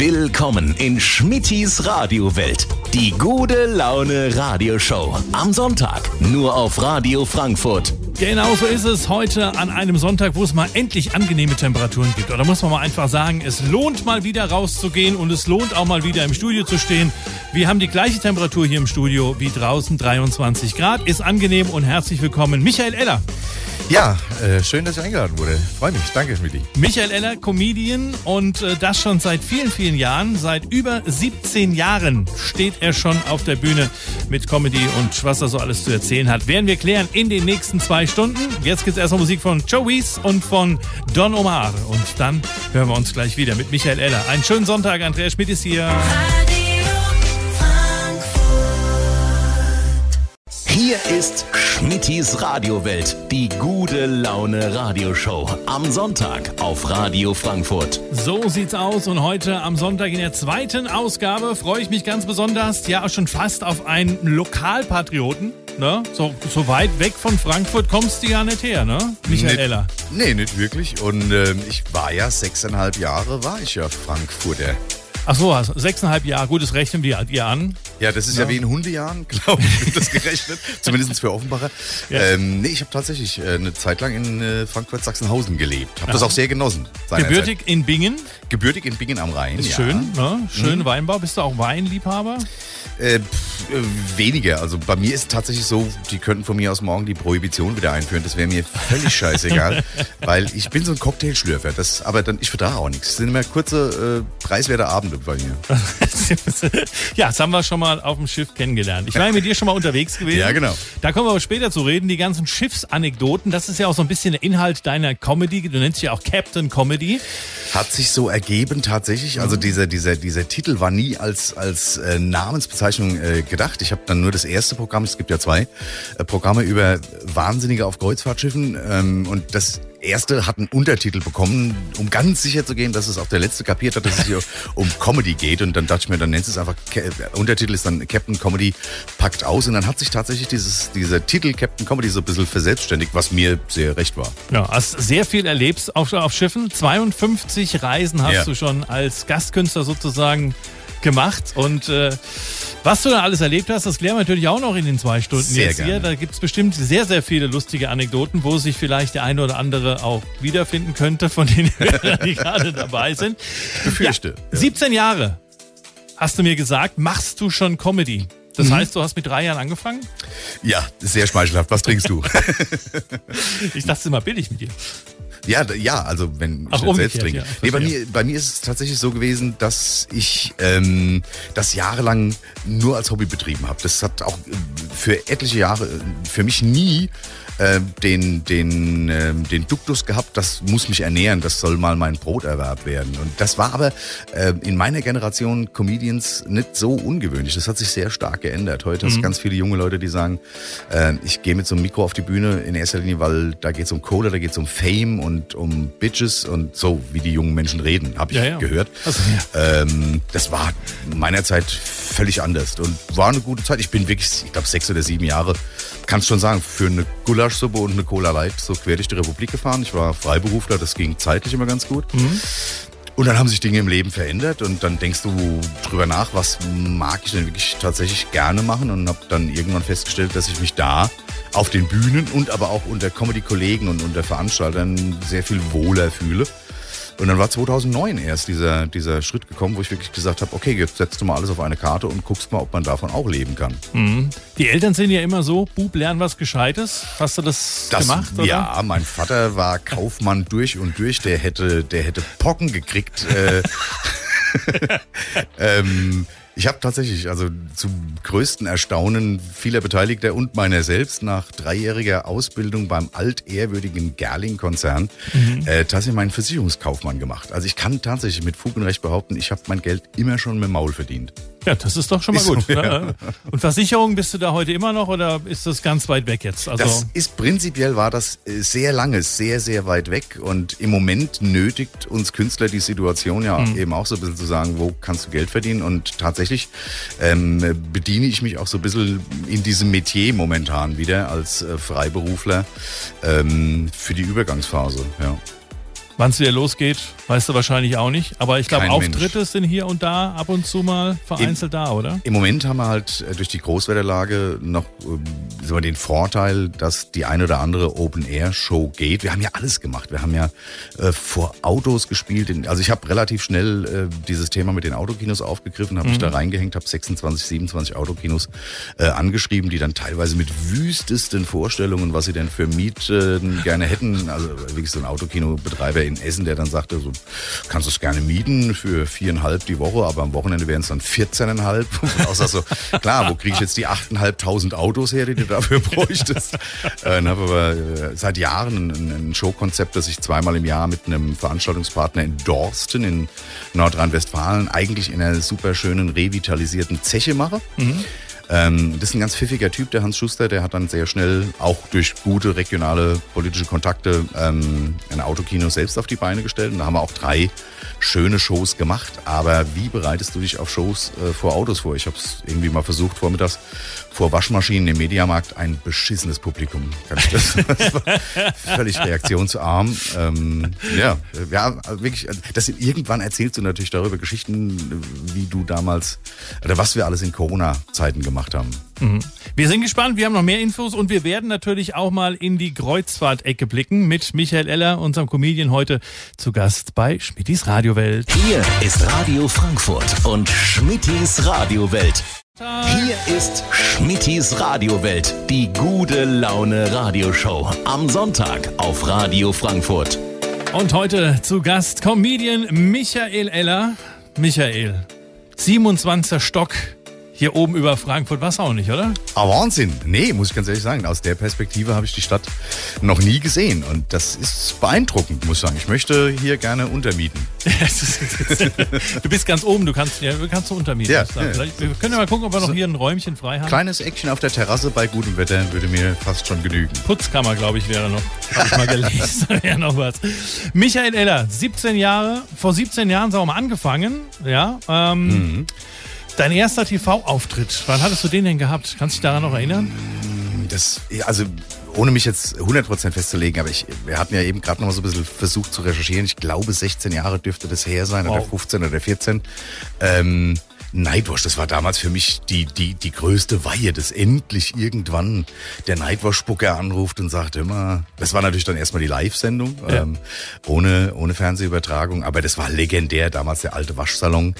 Willkommen in Schmittis Radiowelt. Die gute Laune Radioshow. Am Sonntag. Nur auf Radio Frankfurt. Genau so ist es heute an einem Sonntag, wo es mal endlich angenehme Temperaturen gibt. Oder muss man mal einfach sagen, es lohnt mal wieder rauszugehen und es lohnt auch mal wieder im Studio zu stehen. Wir haben die gleiche Temperatur hier im Studio wie draußen, 23 Grad. Ist angenehm und herzlich willkommen, Michael Eller. Ja, äh, schön, dass ich eingeladen wurde. Freue mich. Danke, Schmidti. Michael Eller, Comedian und äh, das schon seit vielen, vielen Jahren. Seit über 17 Jahren steht er schon auf der Bühne mit Comedy und was er so alles zu erzählen hat, werden wir klären in den nächsten zwei Stunden. Jetzt gibt es erstmal Musik von Joey's und von Don Omar. Und dann hören wir uns gleich wieder mit Michael Eller. Einen schönen Sonntag. Andreas Schmidt ist hier. Hier ist Schmittis Radiowelt, die gute Laune Radioshow. Am Sonntag auf Radio Frankfurt. So sieht's aus und heute am Sonntag in der zweiten Ausgabe freue ich mich ganz besonders, ja schon fast auf einen Lokalpatrioten. Ne? So, so weit weg von Frankfurt kommst du ja nicht her, ne? Michael Nicht- Eller. Nee, nicht wirklich. Und ähm, ich war ja sechseinhalb Jahre, war ich ja Frankfurter. Ach so, also sechseinhalb Jahre, gut, das rechnen wir ihr an. Ja, das ist ja, wie in Hundejahren, glaube ich, wird das gerechnet. Zumindest für Offenbacher. Ja. Ähm, nee, ich habe tatsächlich äh, eine Zeit lang in äh, Frankfurt-Sachsenhausen gelebt. Habe das auch sehr genossen. Gebürtig in Bingen, Gebürtig in Bingen am Rhein. ist ja. schön, ne? Schön Weinbau. Bist du auch Weinliebhaber? Äh, pff, äh, weniger. Also bei mir ist es tatsächlich so, die könnten von mir aus morgen die Prohibition wieder einführen. Das wäre mir völlig scheißegal, weil ich bin so ein Cocktailschlürfer. Das, aber dann, ich vertrage auch nichts. Das sind immer kurze, äh, preiswerte Abende bei mir. ja, das haben wir schon mal auf dem Schiff kennengelernt. Ich war ja mit dir schon mal unterwegs gewesen. Ja, genau. Da kommen wir aber später zu reden. Die ganzen Schiffsanekdoten, das ist ja auch so ein bisschen der Inhalt deiner Comedy. Du nennst dich ja auch Captain Comedy. Hat sich so ergeben tatsächlich. Also dieser, dieser, dieser Titel war nie als, als äh, Namensbezeichnung äh, gedacht. Ich habe dann nur das erste Programm, es gibt ja zwei äh, Programme über Wahnsinnige auf Kreuzfahrtschiffen. Ähm, und das erste hat einen Untertitel bekommen, um ganz sicher zu gehen, dass es auch der letzte kapiert hat, dass es hier um Comedy geht. Und dann dachte ich mir, dann nennst du es einfach, Untertitel ist dann Captain Comedy packt aus. Und dann hat sich tatsächlich dieses, dieser Titel Captain Comedy so ein bisschen verselbstständigt, was mir sehr recht war. Ja, hast sehr viel erlebt auf, auf Schiffen. 52 Reisen hast Ja. du schon als Gastkünstler sozusagen gemacht. Und äh, was du da alles erlebt hast, das klären wir natürlich auch noch in den zwei Stunden Sehr jetzt hier. gerne. Da gibt es bestimmt sehr, sehr viele lustige Anekdoten, wo sich vielleicht der eine oder andere auch wiederfinden könnte, von den Hörern, die gerade dabei sind. Befürchte. Ja, 17 Jahre, hast du mir gesagt, machst du schon Comedy. Das Mhm. heißt, du hast mit drei Jahren angefangen? Ja, sehr schmeichelhaft. Was trinkst du? Ich dachte, immer billig mit dir. Ja, ja, also wenn ich Ach, nicht selbst trinke. ja, nee, bei mir, bei mir ist es tatsächlich so gewesen, dass ich ähm, das jahrelang nur als Hobby betrieben habe. Das hat auch äh, für etliche Jahre äh, für mich nie äh, den, den, ähm, den Duktus gehabt, das muss mich ernähren, das soll mal mein Broterwerb werden. Und das war aber äh, in meiner Generation Comedians nicht so ungewöhnlich. Das hat sich sehr stark geändert. Heute hast du ganz viele junge Leute, die sagen, äh, ich gehe mit so einem Mikro auf die Bühne in erster Linie, weil da geht es um Cola, da geht es um Fame und um Bitches und so, wie die jungen Menschen reden, habe ich Ja, ja. gehört. Also, Ähm, das war meiner Zeit völlig anders und war eine gute Zeit. Ich bin wirklich, ich glaube, sechs oder sieben Jahre, kannst schon sagen, für eine Gulaschsuppe und eine Cola Light so quer durch die Republik gefahren. Ich war Freiberufler, das ging zeitlich immer ganz gut. Und dann haben sich Dinge im Leben verändert und dann denkst du drüber nach, was mag ich denn wirklich tatsächlich gerne machen und habe dann irgendwann festgestellt, dass ich mich da auf den Bühnen und aber auch unter Comedy-Kollegen und unter Veranstaltern sehr viel wohler fühle. Und dann war 2009 erst dieser, dieser Schritt gekommen, wo ich wirklich gesagt habe, okay, jetzt setzt du mal alles auf eine Karte und guckst mal, ob man davon auch leben kann. Die Eltern sind ja immer so, Bub, lern was Gescheites. Hast du das, Das, gemacht? Oder? Ja, mein Vater war Kaufmann durch und durch. Der hätte, der hätte Pocken gekriegt. Äh, ähm, ich habe tatsächlich, also zum größten Erstaunen vieler Beteiligter und meiner selbst nach dreijähriger Ausbildung beim altehrwürdigen Gerling-Konzern äh, tatsächlich meinen Versicherungskaufmann gemacht. Also ich kann tatsächlich mit Fug und Recht behaupten, ich habe mein Geld immer schon mit dem Maul verdient. Ja, das ist doch schon mal Ist so, gut. ja. ne? Und Versicherung, bist du da heute immer noch oder ist das ganz weit weg jetzt? Also, Das ist prinzipiell war das äh, sehr lange, sehr, sehr weit weg. Und im Moment nötigt uns Künstler die Situation ja eben auch so ein bisschen zu sagen, wo kannst du Geld verdienen? Und tatsächlich ähm, bediene ich mich auch so ein bisschen in diesem Metier momentan wieder als äh, Freiberufler ähm, für die Übergangsphase. Ja. Wann es wieder losgeht, weißt du wahrscheinlich auch nicht. Aber ich glaube, Auftritte Mensch. sind hier und da ab und zu mal vereinzelt da, oder? Im Moment haben wir halt äh, durch die Großwetterlage noch wir, den Vorteil, dass die eine oder andere Open-Air-Show geht. Wir haben ja alles gemacht. Wir haben ja äh, vor Autos gespielt. Also ich habe relativ schnell äh, dieses Thema mit den Autokinos aufgegriffen, habe mich da reingehängt, habe 26, 27 Autokinos äh, angeschrieben, die dann teilweise mit wüstesten Vorstellungen, was sie denn für Mieten gerne hätten. Also wirklich so ein Autokinobetreiber in Essen, der dann sagte, so kannst du es gerne mieten für viereinhalb die Woche, aber am Wochenende wären es dann 14,5. Und auch so, klar, wo kriege ich jetzt die 8.500 Autos her, die du dafür bräuchtest? äh, habe aber äh, seit Jahren ein, ein Showkonzept, das ich zweimal im Jahr mit einem Veranstaltungspartner in Dorsten in Nordrhein-Westfalen eigentlich in einer super schönen revitalisierten Zeche mache. Ähm, das ist ein ganz pfiffiger Typ, der Hans Schuster, der hat dann sehr schnell auch durch gute regionale politische Kontakte ähm, ein Autokino selbst auf die Beine gestellt. Und da haben wir auch drei schöne Shows gemacht. Aber wie bereitest du dich auf Shows äh, vor Autos vor? Ich habe es irgendwie mal versucht, vormittags vor Waschmaschinen im Mediamarkt ein beschissenes Publikum. Das? das war völlig reaktionsarm. Ähm, ja, ja, wirklich. Das, irgendwann erzählst du natürlich darüber Geschichten, wie du damals oder was wir alles in Corona-Zeiten gemacht haben. Wir sind gespannt, wir haben noch mehr Infos und wir werden natürlich auch mal in die Kreuzfahrt-Ecke blicken mit Michael Eller, unserem Comedian, heute zu Gast bei Schmittis Radiowelt. Hier ist Radio Frankfurt und Schmittis Radiowelt. Hier ist Schmittis Radiowelt, die gute Laune Radioshow. Am Sonntag auf Radio Frankfurt. Und heute zu Gast Comedian Michael Eller. Michael, 27. Stock hier oben über Frankfurt, was auch nicht, oder? Ah, Wahnsinn. Nee, muss ich ganz ehrlich sagen. Aus der Perspektive habe ich die Stadt noch nie gesehen. Und das ist beeindruckend, muss ich sagen. Ich möchte hier gerne untermieten. du bist ganz oben, du kannst ja, du kannst so untermieten. Ja, ja. Wir können ja mal gucken, ob wir noch hier ein Räumchen frei haben. Kleines Eckchen auf der Terrasse bei gutem Wetter würde mir fast schon genügen. Putzkammer, glaube ich, wäre noch. Habe ich mal gelesen. wäre noch was. Michael Eller, 17 Jahre, vor 17 Jahren sagen wir mal angefangen. Ja. Ähm, Dein erster TV-Auftritt, wann hattest du den denn gehabt? Kannst du dich daran noch erinnern? Das, ja, also ohne mich jetzt 100% festzulegen, aber ich, wir hatten ja eben gerade noch mal so ein bisschen versucht zu recherchieren. Ich glaube, 16 Jahre dürfte das her sein, oder Wow. 15 oder 14. Ähm, Nightwash, das war damals für mich die, die, die größte Weihe, dass endlich irgendwann der Nightwash-Spucker anruft und sagt immer, das war natürlich dann erstmal die Live-Sendung, Ja. ähm, ohne, ohne Fernsehübertragung, aber das war legendär, damals der alte Waschsalon,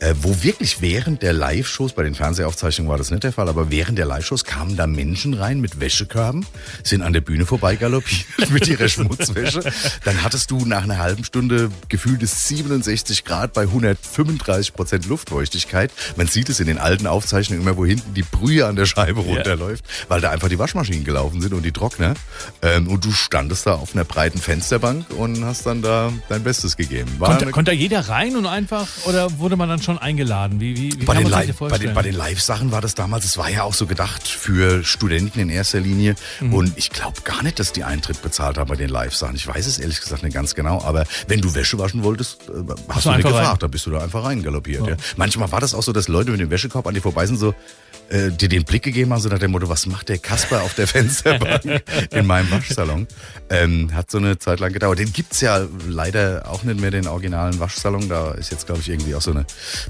äh, wo wirklich während der Live-Shows, bei den Fernsehaufzeichnungen war das nicht der Fall, aber während der Live-Shows kamen da Menschen rein mit Wäschekörben, sind an der Bühne vorbeigaloppiert mit ihrer Schmutzwäsche. Dann hattest du nach einer halben Stunde gefühltes 67 Grad bei 135 Prozent Luftfeuchtigkeit. Man sieht es in den alten Aufzeichnungen immer, wo hinten die Brühe an der Scheibe runterläuft, weil da einfach die Waschmaschinen gelaufen sind und die Trockner. Ähm, und du standest da auf einer breiten Fensterbank und hast dann da dein Bestes gegeben. Konnte, konnte da jeder rein und einfach, oder wurde man dann schon eingeladen? Wie, wie, wie bei den, Live, das bei, den, bei den Live-Sachen war das damals, es war ja auch so gedacht für Studenten in erster Linie. Mhm. Und ich glaube gar nicht, dass die Eintritt bezahlt haben bei den Live-Sachen. Ich weiß es ehrlich gesagt nicht ganz genau. Aber wenn du Wäsche waschen wolltest, äh, hast du du nicht gefragt. rein. Da bist du da einfach reingaloppiert. Ja. Manchmal war das auch so, dass Leute mit dem Wäschekorb an dir vorbei sind, so äh, dir den Blick gegeben haben, so nach dem Motto, was macht der Kasper auf der Fensterbank in meinem Waschsalon? Ähm, hat so eine Zeit lang gedauert. Den gibt's ja leider auch nicht mehr, den originalen Waschsalon. Da ist jetzt, glaube ich, irgendwie auch so eine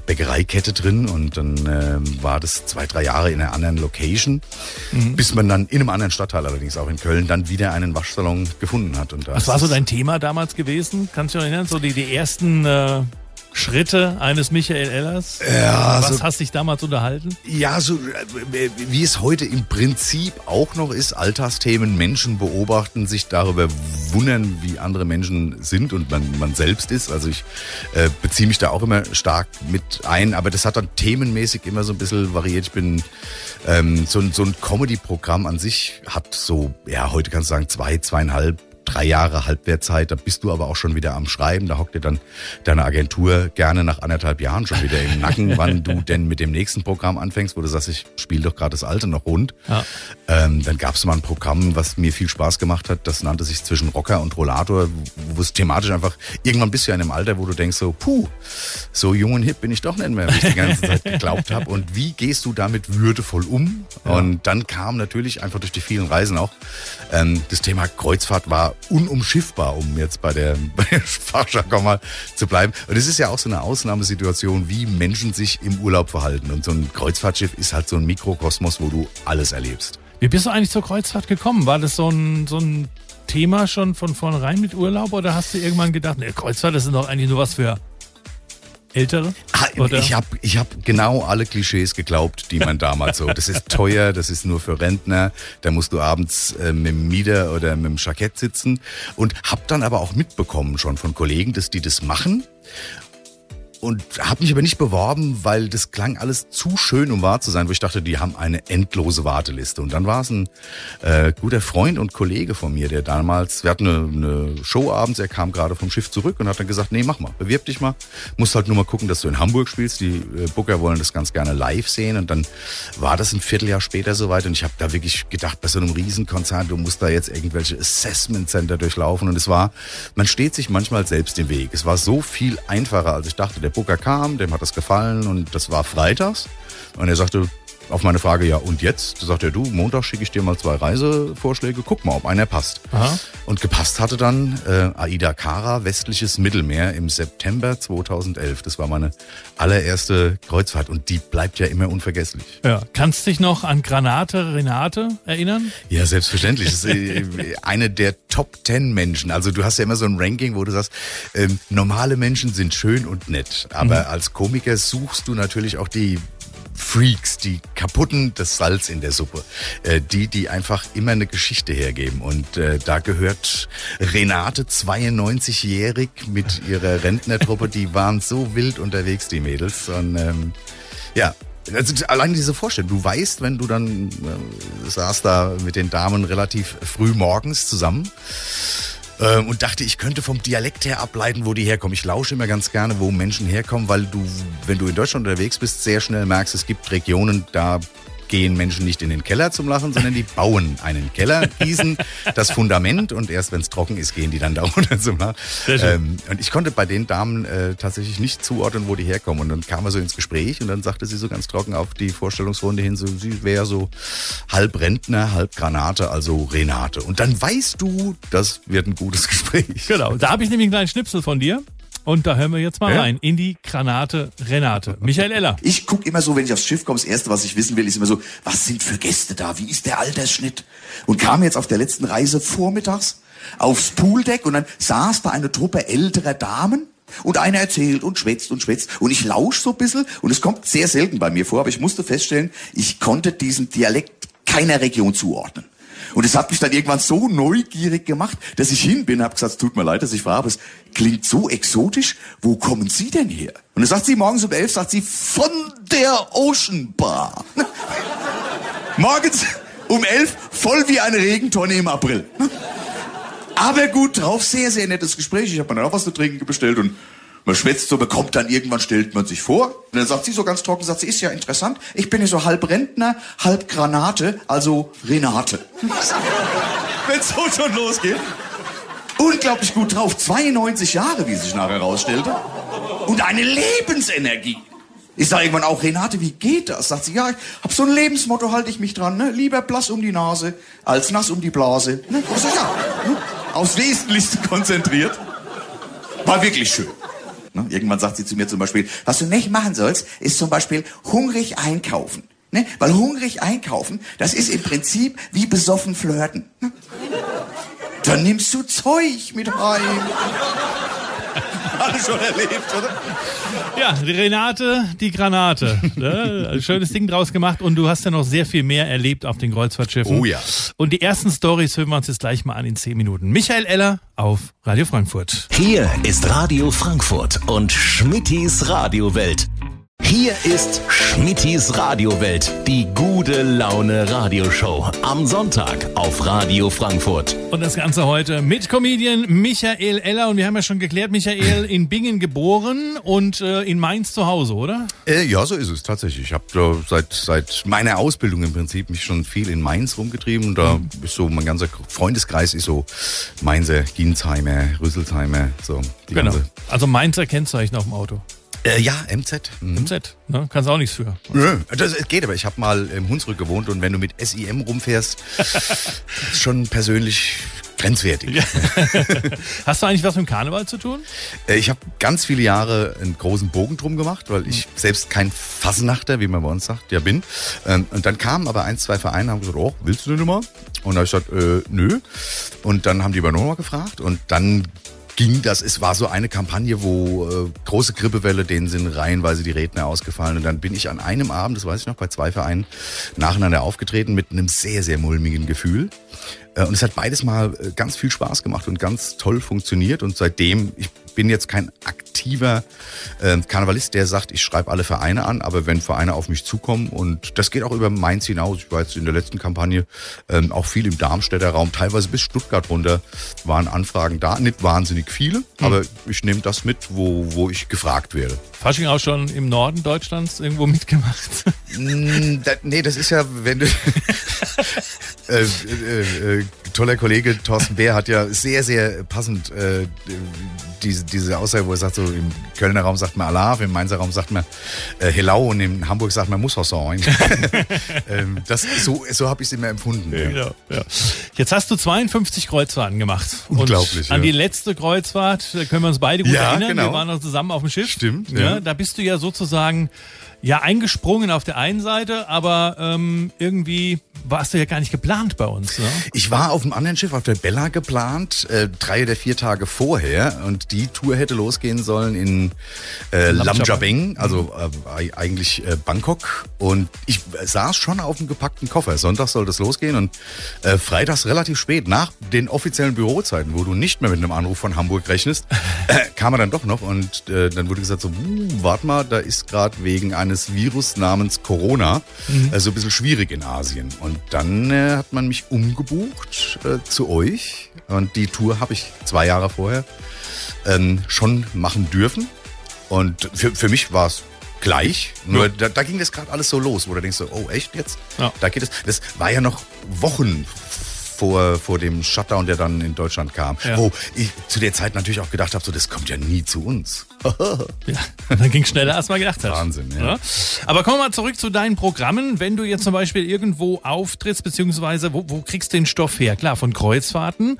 Bäckereikette drin. Und dann ähm, war das zwei, drei Jahre in einer anderen Location, Mhm. bis man dann in einem anderen Stadtteil, allerdings auch in Köln, dann wieder einen Waschsalon gefunden hat. Und da Was war so dein Thema damals gewesen? Kannst du dich erinnern? So die, die ersten äh, Schritte eines Michael Ellers? Ja, Was so- hast dich damals unterhalten? Ja, so äh, wie es heute im Prinzip auch noch ist, Alltagsthemen, Menschen beobachten, sich darüber wundern, wie andere Menschen sind und man, man selbst ist. Also ich äh, beziehe mich da auch immer stark mit ein, aber das hat dann themenmäßig immer so ein bisschen variiert. Ich bin ähm, so, so ein Comedy-Programm an sich hat so, ja, heute kannst du sagen, zwei, zweieinhalb drei Jahre Halbwertzeit, da bist du aber auch schon wieder am Schreiben, da hockt dir dann deine Agentur gerne nach anderthalb Jahren schon wieder im Nacken, wann du denn mit dem nächsten Programm anfängst, wo du sagst, ich spiele doch gerade das alte noch rund. Ja. Ähm, dann gab es mal ein Programm, was mir viel Spaß gemacht hat, das nannte sich zwischen Rocker und Rollator, wo es thematisch einfach, irgendwann bist du ja in einem Alter, wo du denkst so, puh, so jung und hip bin ich doch nicht mehr, wie ich die ganze Zeit geglaubt habe. Und wie gehst du damit würdevoll um? Und dann kam natürlich einfach durch die vielen Reisen auch, ähm, das Thema Kreuzfahrt war unumschiffbar, um jetzt bei der, bei der Fachjargon mal zu bleiben. Und es ist ja auch so eine Ausnahmesituation, wie Menschen sich im Urlaub verhalten. Und so ein Kreuzfahrtschiff ist halt so ein Mikrokosmos, wo du alles erlebst. Wie bist du eigentlich zur Kreuzfahrt gekommen? War das so ein, so ein Thema schon von vornherein mit Urlaub oder hast du irgendwann gedacht, ne, Kreuzfahrt das ist doch eigentlich nur was für Ältere? Ah, ich habe ich hab genau alle Klischees geglaubt, die man damals so. Das ist teuer, das ist nur für Rentner. Da musst du abends äh, mit dem Mieder oder mit dem Jackett sitzen. Und hab dann aber auch mitbekommen schon von Kollegen, dass die das machen und habe mich aber nicht beworben, weil das klang alles zu schön, um wahr zu sein, wo ich dachte, die haben eine endlose Warteliste. Und dann war es ein äh, guter Freund und Kollege von mir, der damals, wir hatten eine, eine Show abends, er kam gerade vom Schiff zurück und hat dann gesagt, nee, mach mal, bewirb dich mal. Musst halt nur mal gucken, dass du in Hamburg spielst. Die äh, Booker wollen das ganz gerne live sehen. Und dann war das ein Vierteljahr später soweit und ich habe da wirklich gedacht, bei so einem Riesenkonzert, du musst da jetzt irgendwelche Assessment Center durchlaufen. Und es war, man steht sich manchmal selbst im Weg. Es war so viel einfacher, als ich dachte. Der Booker kam, dem hat das gefallen und das war freitags. Und er sagte, auf meine Frage, ja, und jetzt? Da sagt er, du, Montag schicke ich dir mal zwei Reisevorschläge, guck mal, ob einer passt. Aha. Und gepasst hatte dann äh, Aida Kara, westliches Mittelmeer im September 2011. Das war meine allererste Kreuzfahrt und die bleibt ja immer unvergesslich. Ja. Kannst dich noch an Granate Renate erinnern? Ja, selbstverständlich. Das ist äh, eine der Top Ten Menschen. Also du hast ja immer so ein Ranking, wo du sagst, ähm, normale Menschen sind schön und nett. Aber mhm. als Komiker suchst du natürlich auch die Freaks, die kaputten das Salz in der Suppe, äh, die, die einfach immer eine Geschichte hergeben. Und äh, da gehört Renate, 92-jährig, mit ihrer Rentnertruppe, die waren so wild unterwegs, die Mädels. Und ähm, ja, also allein diese Vorstellung, du weißt, wenn du dann äh, saß da mit den Damen relativ früh morgens zusammen ähm, und dachte, ich könnte vom Dialekt her ableiten, wo die herkommen. Ich lausche immer ganz gerne, wo Menschen herkommen, weil du, wenn du in Deutschland unterwegs bist, sehr schnell merkst, es gibt Regionen, da gehen Menschen nicht in den Keller zum Lachen, sondern die bauen einen Keller, gießen das Fundament und erst wenn es trocken ist, gehen die dann da runter zum Lachen. Ähm, und ich konnte bei den Damen äh, tatsächlich nicht zuordnen, wo die herkommen. Und dann kam er so ins Gespräch und dann sagte sie so ganz trocken auf die Vorstellungsrunde hin, so, sie wäre so halb Rentner, halb Granate, also Renate. Und dann weißt du, das wird ein gutes Gespräch. Genau, da habe ich nämlich einen kleinen Schnipsel von dir. Und da hören wir jetzt mal ja? rein in die Granate Renate. Michael Eller. Ich gucke immer so, wenn ich aufs Schiff komme, das Erste, was ich wissen will, ist immer so, was sind für Gäste da? Wie ist der Altersschnitt? Und kam jetzt auf der letzten Reise vormittags aufs Pooldeck und dann saß da eine Truppe älterer Damen und einer erzählt und schwätzt und schwätzt. Und ich lausche so ein bisschen und es kommt sehr selten bei mir vor, aber ich musste feststellen, ich konnte diesen Dialekt keiner Region zuordnen. Und es hat mich dann irgendwann so neugierig gemacht, dass ich hin bin, habe gesagt, es tut mir leid, dass ich frage, aber es klingt so exotisch. Wo kommen Sie denn her? Und dann sagt sie morgens um elf, sagt sie, von der Ocean Bar. morgens um elf, voll wie eine Regentonne im April. aber gut drauf, sehr, sehr nettes Gespräch. Ich habe mir dann auch was zu trinken bestellt und man schwätzt so, bekommt dann irgendwann, stellt man sich vor. Und dann sagt sie so ganz trocken, sagt sie, ist ja interessant. Ich bin ja so halb Rentner, halb Granate, also Renate. Wenn so schon losgeht. Unglaublich gut drauf. 92 Jahre, wie sich nachher herausstellte. Und eine Lebensenergie. Ich sage irgendwann auch, Renate, wie geht das? Sagt sie, ja, ich hab so ein Lebensmotto, halte ich mich dran. Ne? Lieber blass um die Nase als nass um die Blase. Ne? Sag, ja, ne? aufs Wesentlichste konzentriert. War wirklich schön. Ne? Irgendwann sagt sie zu mir zum Beispiel, was du nicht machen sollst, ist zum Beispiel hungrig einkaufen. Ne? Weil hungrig einkaufen, das ist im Prinzip wie besoffen flirten. Ne? Dann nimmst du Zeug mit rein. Alles schon erlebt, oder? Ja, die Renate, die Granate. Ne? Schönes Ding draus gemacht und du hast ja noch sehr viel mehr erlebt auf den Kreuzfahrtschiffen. Oh ja. Und die ersten Stories hören wir uns jetzt gleich mal an in zehn Minuten. Michael Eller auf Radio Frankfurt. Hier ist Radio Frankfurt und Schmittis Radiowelt. Hier ist Schmittis Radiowelt, die gute Laune Radioshow. Am Sonntag auf Radio Frankfurt. Und das Ganze heute mit Comedian Michael Eller. Und wir haben ja schon geklärt, Michael in Bingen geboren und äh, in Mainz zu Hause, oder? Äh, ja, so ist es tatsächlich. Ich habe äh, seit, seit meiner Ausbildung im Prinzip mich schon viel in Mainz rumgetrieben. Da mhm. ist so mein ganzer Freundeskreis ist so Mainzer, Ginsheimer, Rüsselsheimer. So, genau. Also Mainzer Kennzeichen auf dem Auto. Äh, ja, MZ. Mhm. MZ, ne? Kannst auch nichts für. Nö, das geht aber. Ich habe mal im Hunsrück gewohnt und wenn du mit SIM rumfährst, ist schon persönlich grenzwertig. Hast du eigentlich was mit dem Karneval zu tun? Äh, Ich habe ganz viele Jahre einen großen Bogen drum gemacht, weil ich selbst kein Fasnachter, wie man bei uns sagt, ja bin. Ähm, Und dann kamen aber ein, zwei Vereine und haben gesagt, oh, willst du denn immer? Und da habe ich gesagt, äh, nö. Und dann haben die bei Noah gefragt und dann ging das, es war so eine Kampagne, wo äh, große Grippewelle, denen sind reihenweise die Redner ausgefallen. Und dann bin ich an einem Abend, das weiß ich noch, bei zwei Vereinen nacheinander aufgetreten mit einem sehr, sehr mulmigen Gefühl. Äh, Und es hat beides mal äh, ganz viel Spaß gemacht und ganz toll funktioniert. Und seitdem, ich bin jetzt kein aktiver äh, Karnevalist, der sagt, ich schreibe alle Vereine an, aber wenn Vereine auf mich zukommen und das geht auch über Mainz hinaus, ich war jetzt in der letzten Kampagne ähm, auch viel im Darmstädter Raum, teilweise bis Stuttgart runter waren Anfragen da, nicht wahnsinnig viele, aber ich nehme das mit, wo, wo ich gefragt werde. Fasching auch schon im Norden Deutschlands irgendwo mitgemacht? Da, nee, das ist ja, wenn du. äh, äh, äh, toller Kollege Thorsten Bär hat ja sehr, sehr passend äh, diese, diese Aussage, wo er sagt, so im Kölner Raum sagt man Alav, im Mainzer Raum sagt man äh, Hellau und in Hamburg sagt man Mushosson. ähm, das, so so habe ich es immer empfunden. Ja. Genau, ja. Jetzt hast du 52 Kreuzfahrten gemacht. Unglaublich, Und an ja. die letzte Kreuzfahrt, da können wir uns beide gut Ja, erinnern. genau. Wir waren noch zusammen auf dem Schiff. Stimmt, Ja, ja. da bist du ja sozusagen ja eingesprungen auf der einen Seite, aber ähm, irgendwie warst du ja gar nicht geplant bei uns. Ne? Ich war auf einem anderen Schiff, auf der Bella geplant, äh, drei oder vier Tage vorher. Und die Tour hätte losgehen sollen in äh, Lamjabeng, also äh, eigentlich äh, Bangkok. Und ich saß schon auf dem gepackten Koffer. Sonntag soll das losgehen und äh, freitags relativ spät, nach den offiziellen Bürozeiten, wo du nicht mehr mit einem Anruf von Hamburg rechnest, äh, kam er dann doch noch. Und äh, dann wurde gesagt so, uh, warte mal, da ist gerade wegen eines Virus namens Corona äh, so ein bisschen schwierig in Asien. Und dann äh, hat man mich umgebucht äh, zu euch. Und die Tour habe ich zwei Jahre vorher ähm, schon machen dürfen. Und für, für mich war es gleich. Nur da, da ging das gerade alles so los, wo du denkst so, oh echt jetzt? Ja. Da geht es. Das war ja noch Wochen vor, vor dem Shutdown, der dann in Deutschland kam. Ja. Wo ich zu der Zeit natürlich auch gedacht habe, so, das kommt ja nie zu uns. Ja, dann ging schneller, als man gedacht hat. Wahnsinn, ja. Aber kommen wir mal zurück zu deinen Programmen. Wenn du jetzt zum Beispiel irgendwo auftrittst, beziehungsweise wo, wo kriegst du den Stoff her? Klar, von Kreuzfahrten.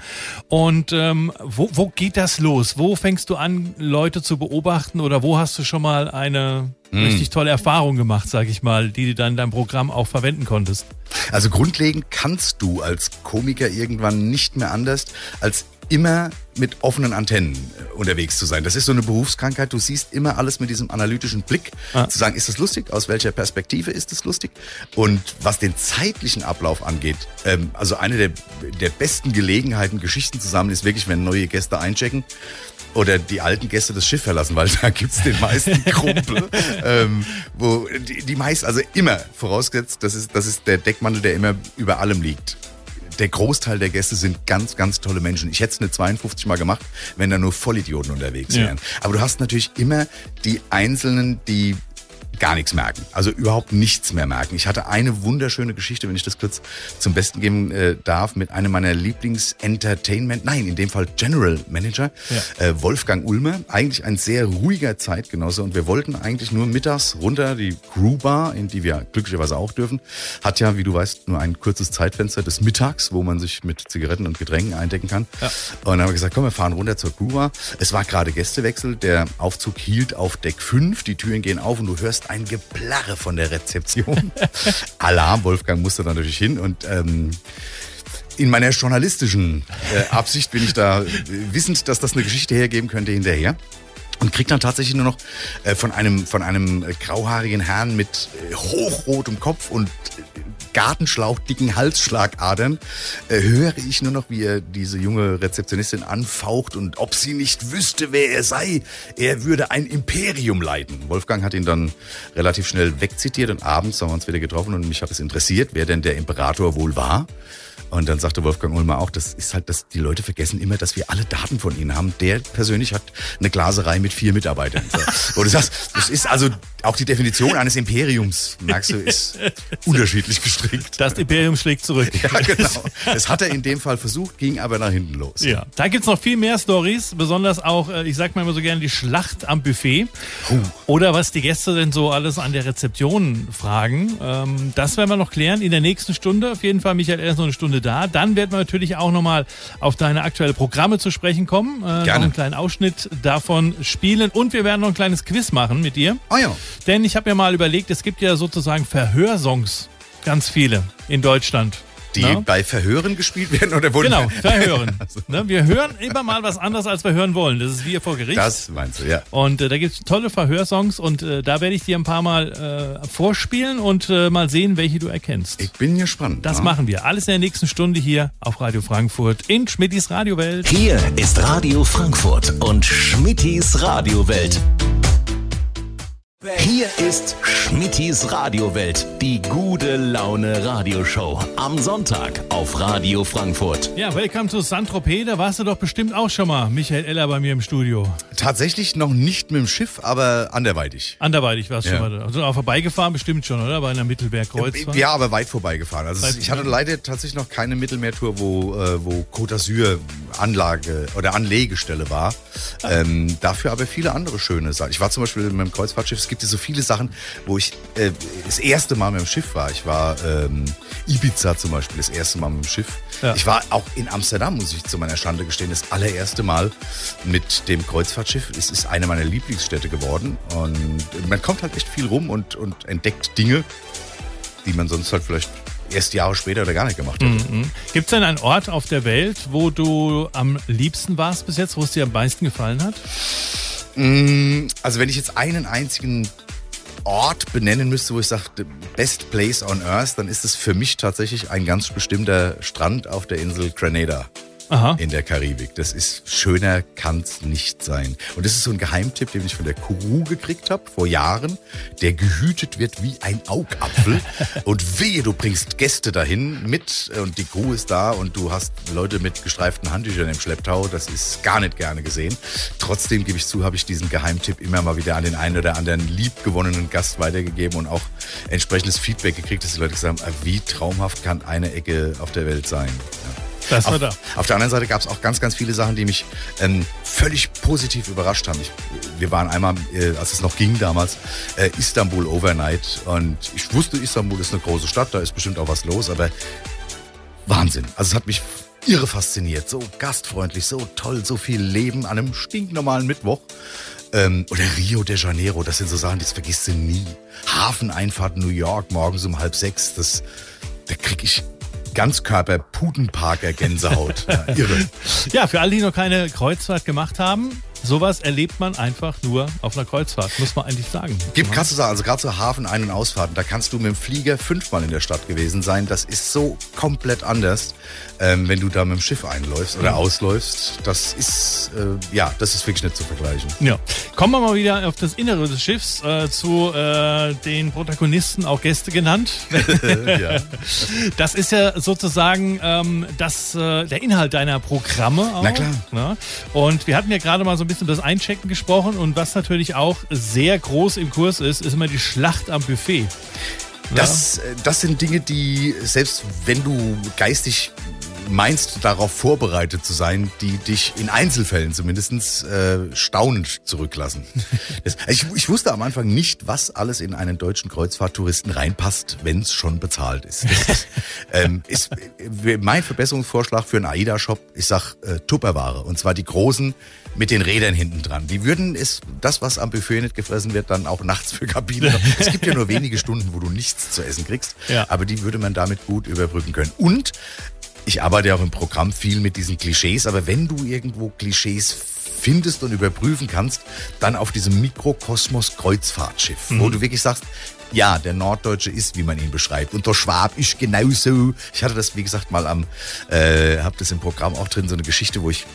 Und ähm, wo, wo geht das los? Wo fängst du an, Leute zu beobachten oder wo hast du schon mal eine Hm. richtig tolle Erfahrung gemacht, sag ich mal, die du dann in deinem Programm auch verwenden konntest? Also grundlegend kannst du als Komiker irgendwann nicht mehr anders, als immer mit offenen Antennen äh, unterwegs zu sein. Das ist so eine Berufskrankheit. Du siehst immer alles mit diesem analytischen Blick. Ah. Zu sagen, ist das lustig? Aus welcher Perspektive ist es lustig? Und was den zeitlichen Ablauf angeht, ähm, also eine der, der besten Gelegenheiten, Geschichten zu sammeln, ist wirklich, wenn neue Gäste einchecken oder die alten Gäste das Schiff verlassen, weil da gibt's den meisten Krumpel. ähm, wo die, die meisten, also immer vorausgesetzt, das ist, das ist der Deckmantel, der immer über allem liegt. Der Großteil der Gäste sind ganz, ganz tolle Menschen. Ich hätte es eine 52 mal gemacht, wenn da nur Vollidioten unterwegs Ja. wären. Aber du hast natürlich immer die Einzelnen, die gar nichts merken. Also überhaupt nichts mehr merken. Ich hatte eine wunderschöne Geschichte, wenn ich das kurz zum Besten geben äh, darf, mit einem meiner Lieblings-Entertainment, nein, in dem Fall General Manager, äh, Wolfgang Ulmer. Eigentlich ein sehr ruhiger Zeitgenosse und wir wollten eigentlich nur mittags runter, die Crew Bar, in die wir glücklicherweise auch dürfen, hat ja, wie du weißt, nur ein kurzes Zeitfenster des Mittags, wo man sich mit Zigaretten und Getränken eindecken kann. Und dann haben wir gesagt, komm, wir fahren runter zur Crew Bar. Es war gerade Gästewechsel, der Aufzug hielt auf Deck 5, die Türen gehen auf und du hörst ein Geblarre von der Rezeption. Alarm, Wolfgang musste da natürlich hin und ähm, in meiner journalistischen äh, Absicht bin ich da wissend, dass das eine Geschichte hergeben könnte hinterher. Und kriegt dann tatsächlich nur noch äh, von einem von einem äh, grauhaarigen Herrn mit äh, hochrotem Kopf und äh, gartenschlauchdicken Halsschlagadern höre ich nur noch, wie er diese junge Rezeptionistin anfaucht und ob sie nicht wüsste, wer er sei. Er würde ein Imperium leiten. Wolfgang hat ihn dann relativ schnell wegzitiert und abends haben wir uns wieder getroffen und mich hat es interessiert, wer denn der Imperator wohl war. Und dann sagte Wolfgang Ulmer auch, das ist halt, dass die Leute vergessen immer, dass wir alle Daten von ihnen haben. Der persönlich hat eine Glaserei mit vier Mitarbeitern. Wo du sagst, das ist also auch die Definition eines Imperiums, merkst du, ist unterschiedlich gestrickt. Das Imperium schlägt zurück. Ja, genau. Das hat er in dem Fall versucht, ging aber nach hinten los. Ja, da gibt's noch viel mehr Stories, besonders auch, äh, ich sag mal immer so gerne, die Schlacht am Buffet. Oder was die Gäste denn so alles an der Rezeption fragen. Ähm, das werden wir noch klären in der nächsten Stunde. Auf jeden Fall, Michael, er ist noch eine Stunde da. Dann werden wir natürlich auch nochmal auf deine aktuelle Programme zu sprechen kommen. Äh, Gerne. einen kleinen Ausschnitt davon spielen. Und wir werden noch ein kleines Quiz machen mit dir. Ah ja. Denn ich habe mir mal überlegt, es gibt ja sozusagen Verhörsongs, ganz viele in Deutschland. Die Na? bei Verhören gespielt werden oder wurden Genau, verhören. ne, wir hören immer mal was anderes, als wir hören wollen. Das ist wie vor Gericht. Das meinst du, ja. und äh, da gibt's tolle Verhörsongs und äh, da werde ich dir ein paar Mal äh, vorspielen und äh, mal sehen, welche du erkennst. Ich bin gespannt. das ja. machen wir. Alles in der nächsten Stunde hier auf Radio Frankfurt in Schmittis Radiowelt. Hier ist Radio Frankfurt und Schmittis Radiowelt. Hier ist Schmittis Radiowelt, die gute Laune Radioshow. Am Sonntag auf Radio Frankfurt. Ja, welcome to Saint-Tropez. Da warst du doch bestimmt auch schon mal, Michael Eller bei mir im Studio. Tatsächlich noch nicht mit dem Schiff, aber anderweitig. Anderweitig warst du Ja. schon mal da. Also auch vorbeigefahren bestimmt schon, oder? Bei einer Mittelbergkreuzfahrt. Ja, aber weit vorbeigefahren. Also Weit ich hatte leider tatsächlich noch keine Mittelmeertour, wo, äh, wo Côte d'Azur Anlage oder Anlegestelle war. Ähm, dafür aber viele andere schöne Sachen. Ich war zum Beispiel mit dem Kreuzfahrtschiff. Es gibt ja so viele Sachen, wo ich äh, das erste Mal mit dem Schiff war. Ich war ähm, Ibiza zum Beispiel das erste Mal mit dem Schiff. Ja. Ich war auch in Amsterdam, muss ich zu meiner Schande gestehen, das allererste Mal mit dem Kreuzfahrtschiff. Es ist eine meiner Lieblingsstädte geworden. Und man kommt halt echt viel rum und, und entdeckt Dinge, die man sonst halt vielleicht erst Jahre später oder gar nicht gemacht hätte. Gibt es denn einen Ort auf der Welt, wo du am liebsten warst bis jetzt, wo es dir am meisten gefallen hat? Mm, Also wenn ich jetzt einen einzigen Ort benennen müsste, wo ich sage, best place on earth, dann ist es für mich tatsächlich ein ganz bestimmter Strand auf der Insel Grenada. Aha. in der Karibik. Das ist schöner kann's nicht sein. Und das ist so ein Geheimtipp, den ich von der Kuru gekriegt habe vor Jahren, der gehütet wird wie ein Augapfel. und wehe, du bringst Gäste dahin mit und die Crew ist da und du hast Leute mit gestreiften Handtüchern im Schlepptau. Das ist gar nicht gerne gesehen. Trotzdem gebe ich zu, habe ich diesen Geheimtipp immer mal wieder an den einen oder anderen liebgewonnenen Gast weitergegeben und auch entsprechendes Feedback gekriegt, dass die Leute gesagt haben, ah, wie traumhaft kann eine Ecke auf der Welt sein. Ja. Das war Auf, da. auf der anderen Seite gab es auch ganz, ganz viele Sachen, die mich ähm, völlig positiv überrascht haben. Ich, wir waren einmal, äh, als es noch ging damals, äh, Istanbul Overnight. Und ich wusste, Istanbul ist eine große Stadt, da ist bestimmt auch was los, aber Wahnsinn. Also es hat mich irre fasziniert. So gastfreundlich, so toll, so viel Leben an einem stinknormalen Mittwoch. Ähm, oder Rio de Janeiro, das sind so Sachen, das vergisst du nie. Hafeneinfahrt New York morgens um halb sechs, das, da krieg ich Ganzkörper Putenparker Gänsehaut. Ja, irre. Ja, für alle, die noch keine Kreuzfahrt gemacht haben, sowas erlebt man einfach nur auf einer Kreuzfahrt, muss man eigentlich sagen. Gibt krasse Sachen, also gerade so Hafen Ein- und Ausfahrten, da kannst du mit dem Flieger fünfmal in der Stadt gewesen sein. Das ist so komplett anders, ähm, wenn du da mit dem Schiff einläufst oder ausläufst. Das ist, äh, ja, das ist wirklich nicht zu vergleichen. Ja. Kommen wir mal wieder auf das Innere des Schiffs, äh, zu äh, den Protagonisten, auch Gäste genannt. ja. Das ist ja sozusagen ähm, das, äh, der Inhalt deiner Programme auch. Na klar. Ne? Und wir hatten ja gerade mal so ein bisschen über das Einchecken gesprochen und was natürlich auch sehr groß im Kurs ist, ist immer die Schlacht am Buffet. Das, äh, das sind Dinge, die, selbst wenn du geistig meinst, darauf vorbereitet zu sein, die dich in Einzelfällen zumindest äh, staunend zurücklassen. Das, ich, ich wusste am Anfang nicht, was alles in einen deutschen Kreuzfahrttouristen reinpasst, wenn es schon bezahlt ist. Ist, ähm, ist äh, mein Verbesserungsvorschlag für einen AIDA-Shop, ich sag äh, Tupperware. Und zwar die großen mit den Rädern hinten dran. Die würden es, das, was am Buffet nicht gefressen wird, dann auch nachts für Kabine. es gibt ja nur wenige Stunden, wo du nichts zu essen kriegst. Ja. Aber die würde man damit gut überbrücken können. Und ich arbeite ja auch im Programm viel mit diesen Klischees, aber wenn du irgendwo Klischees findest und überprüfen kannst, dann auf diesem Mikrokosmos Kreuzfahrtschiff, wo du wirklich sagst, ja, der Norddeutsche ist, wie man ihn beschreibt. Und der Schwab ist genauso. Ich hatte das, wie gesagt, mal am, äh, habe das im Programm auch drin, so eine Geschichte, wo ich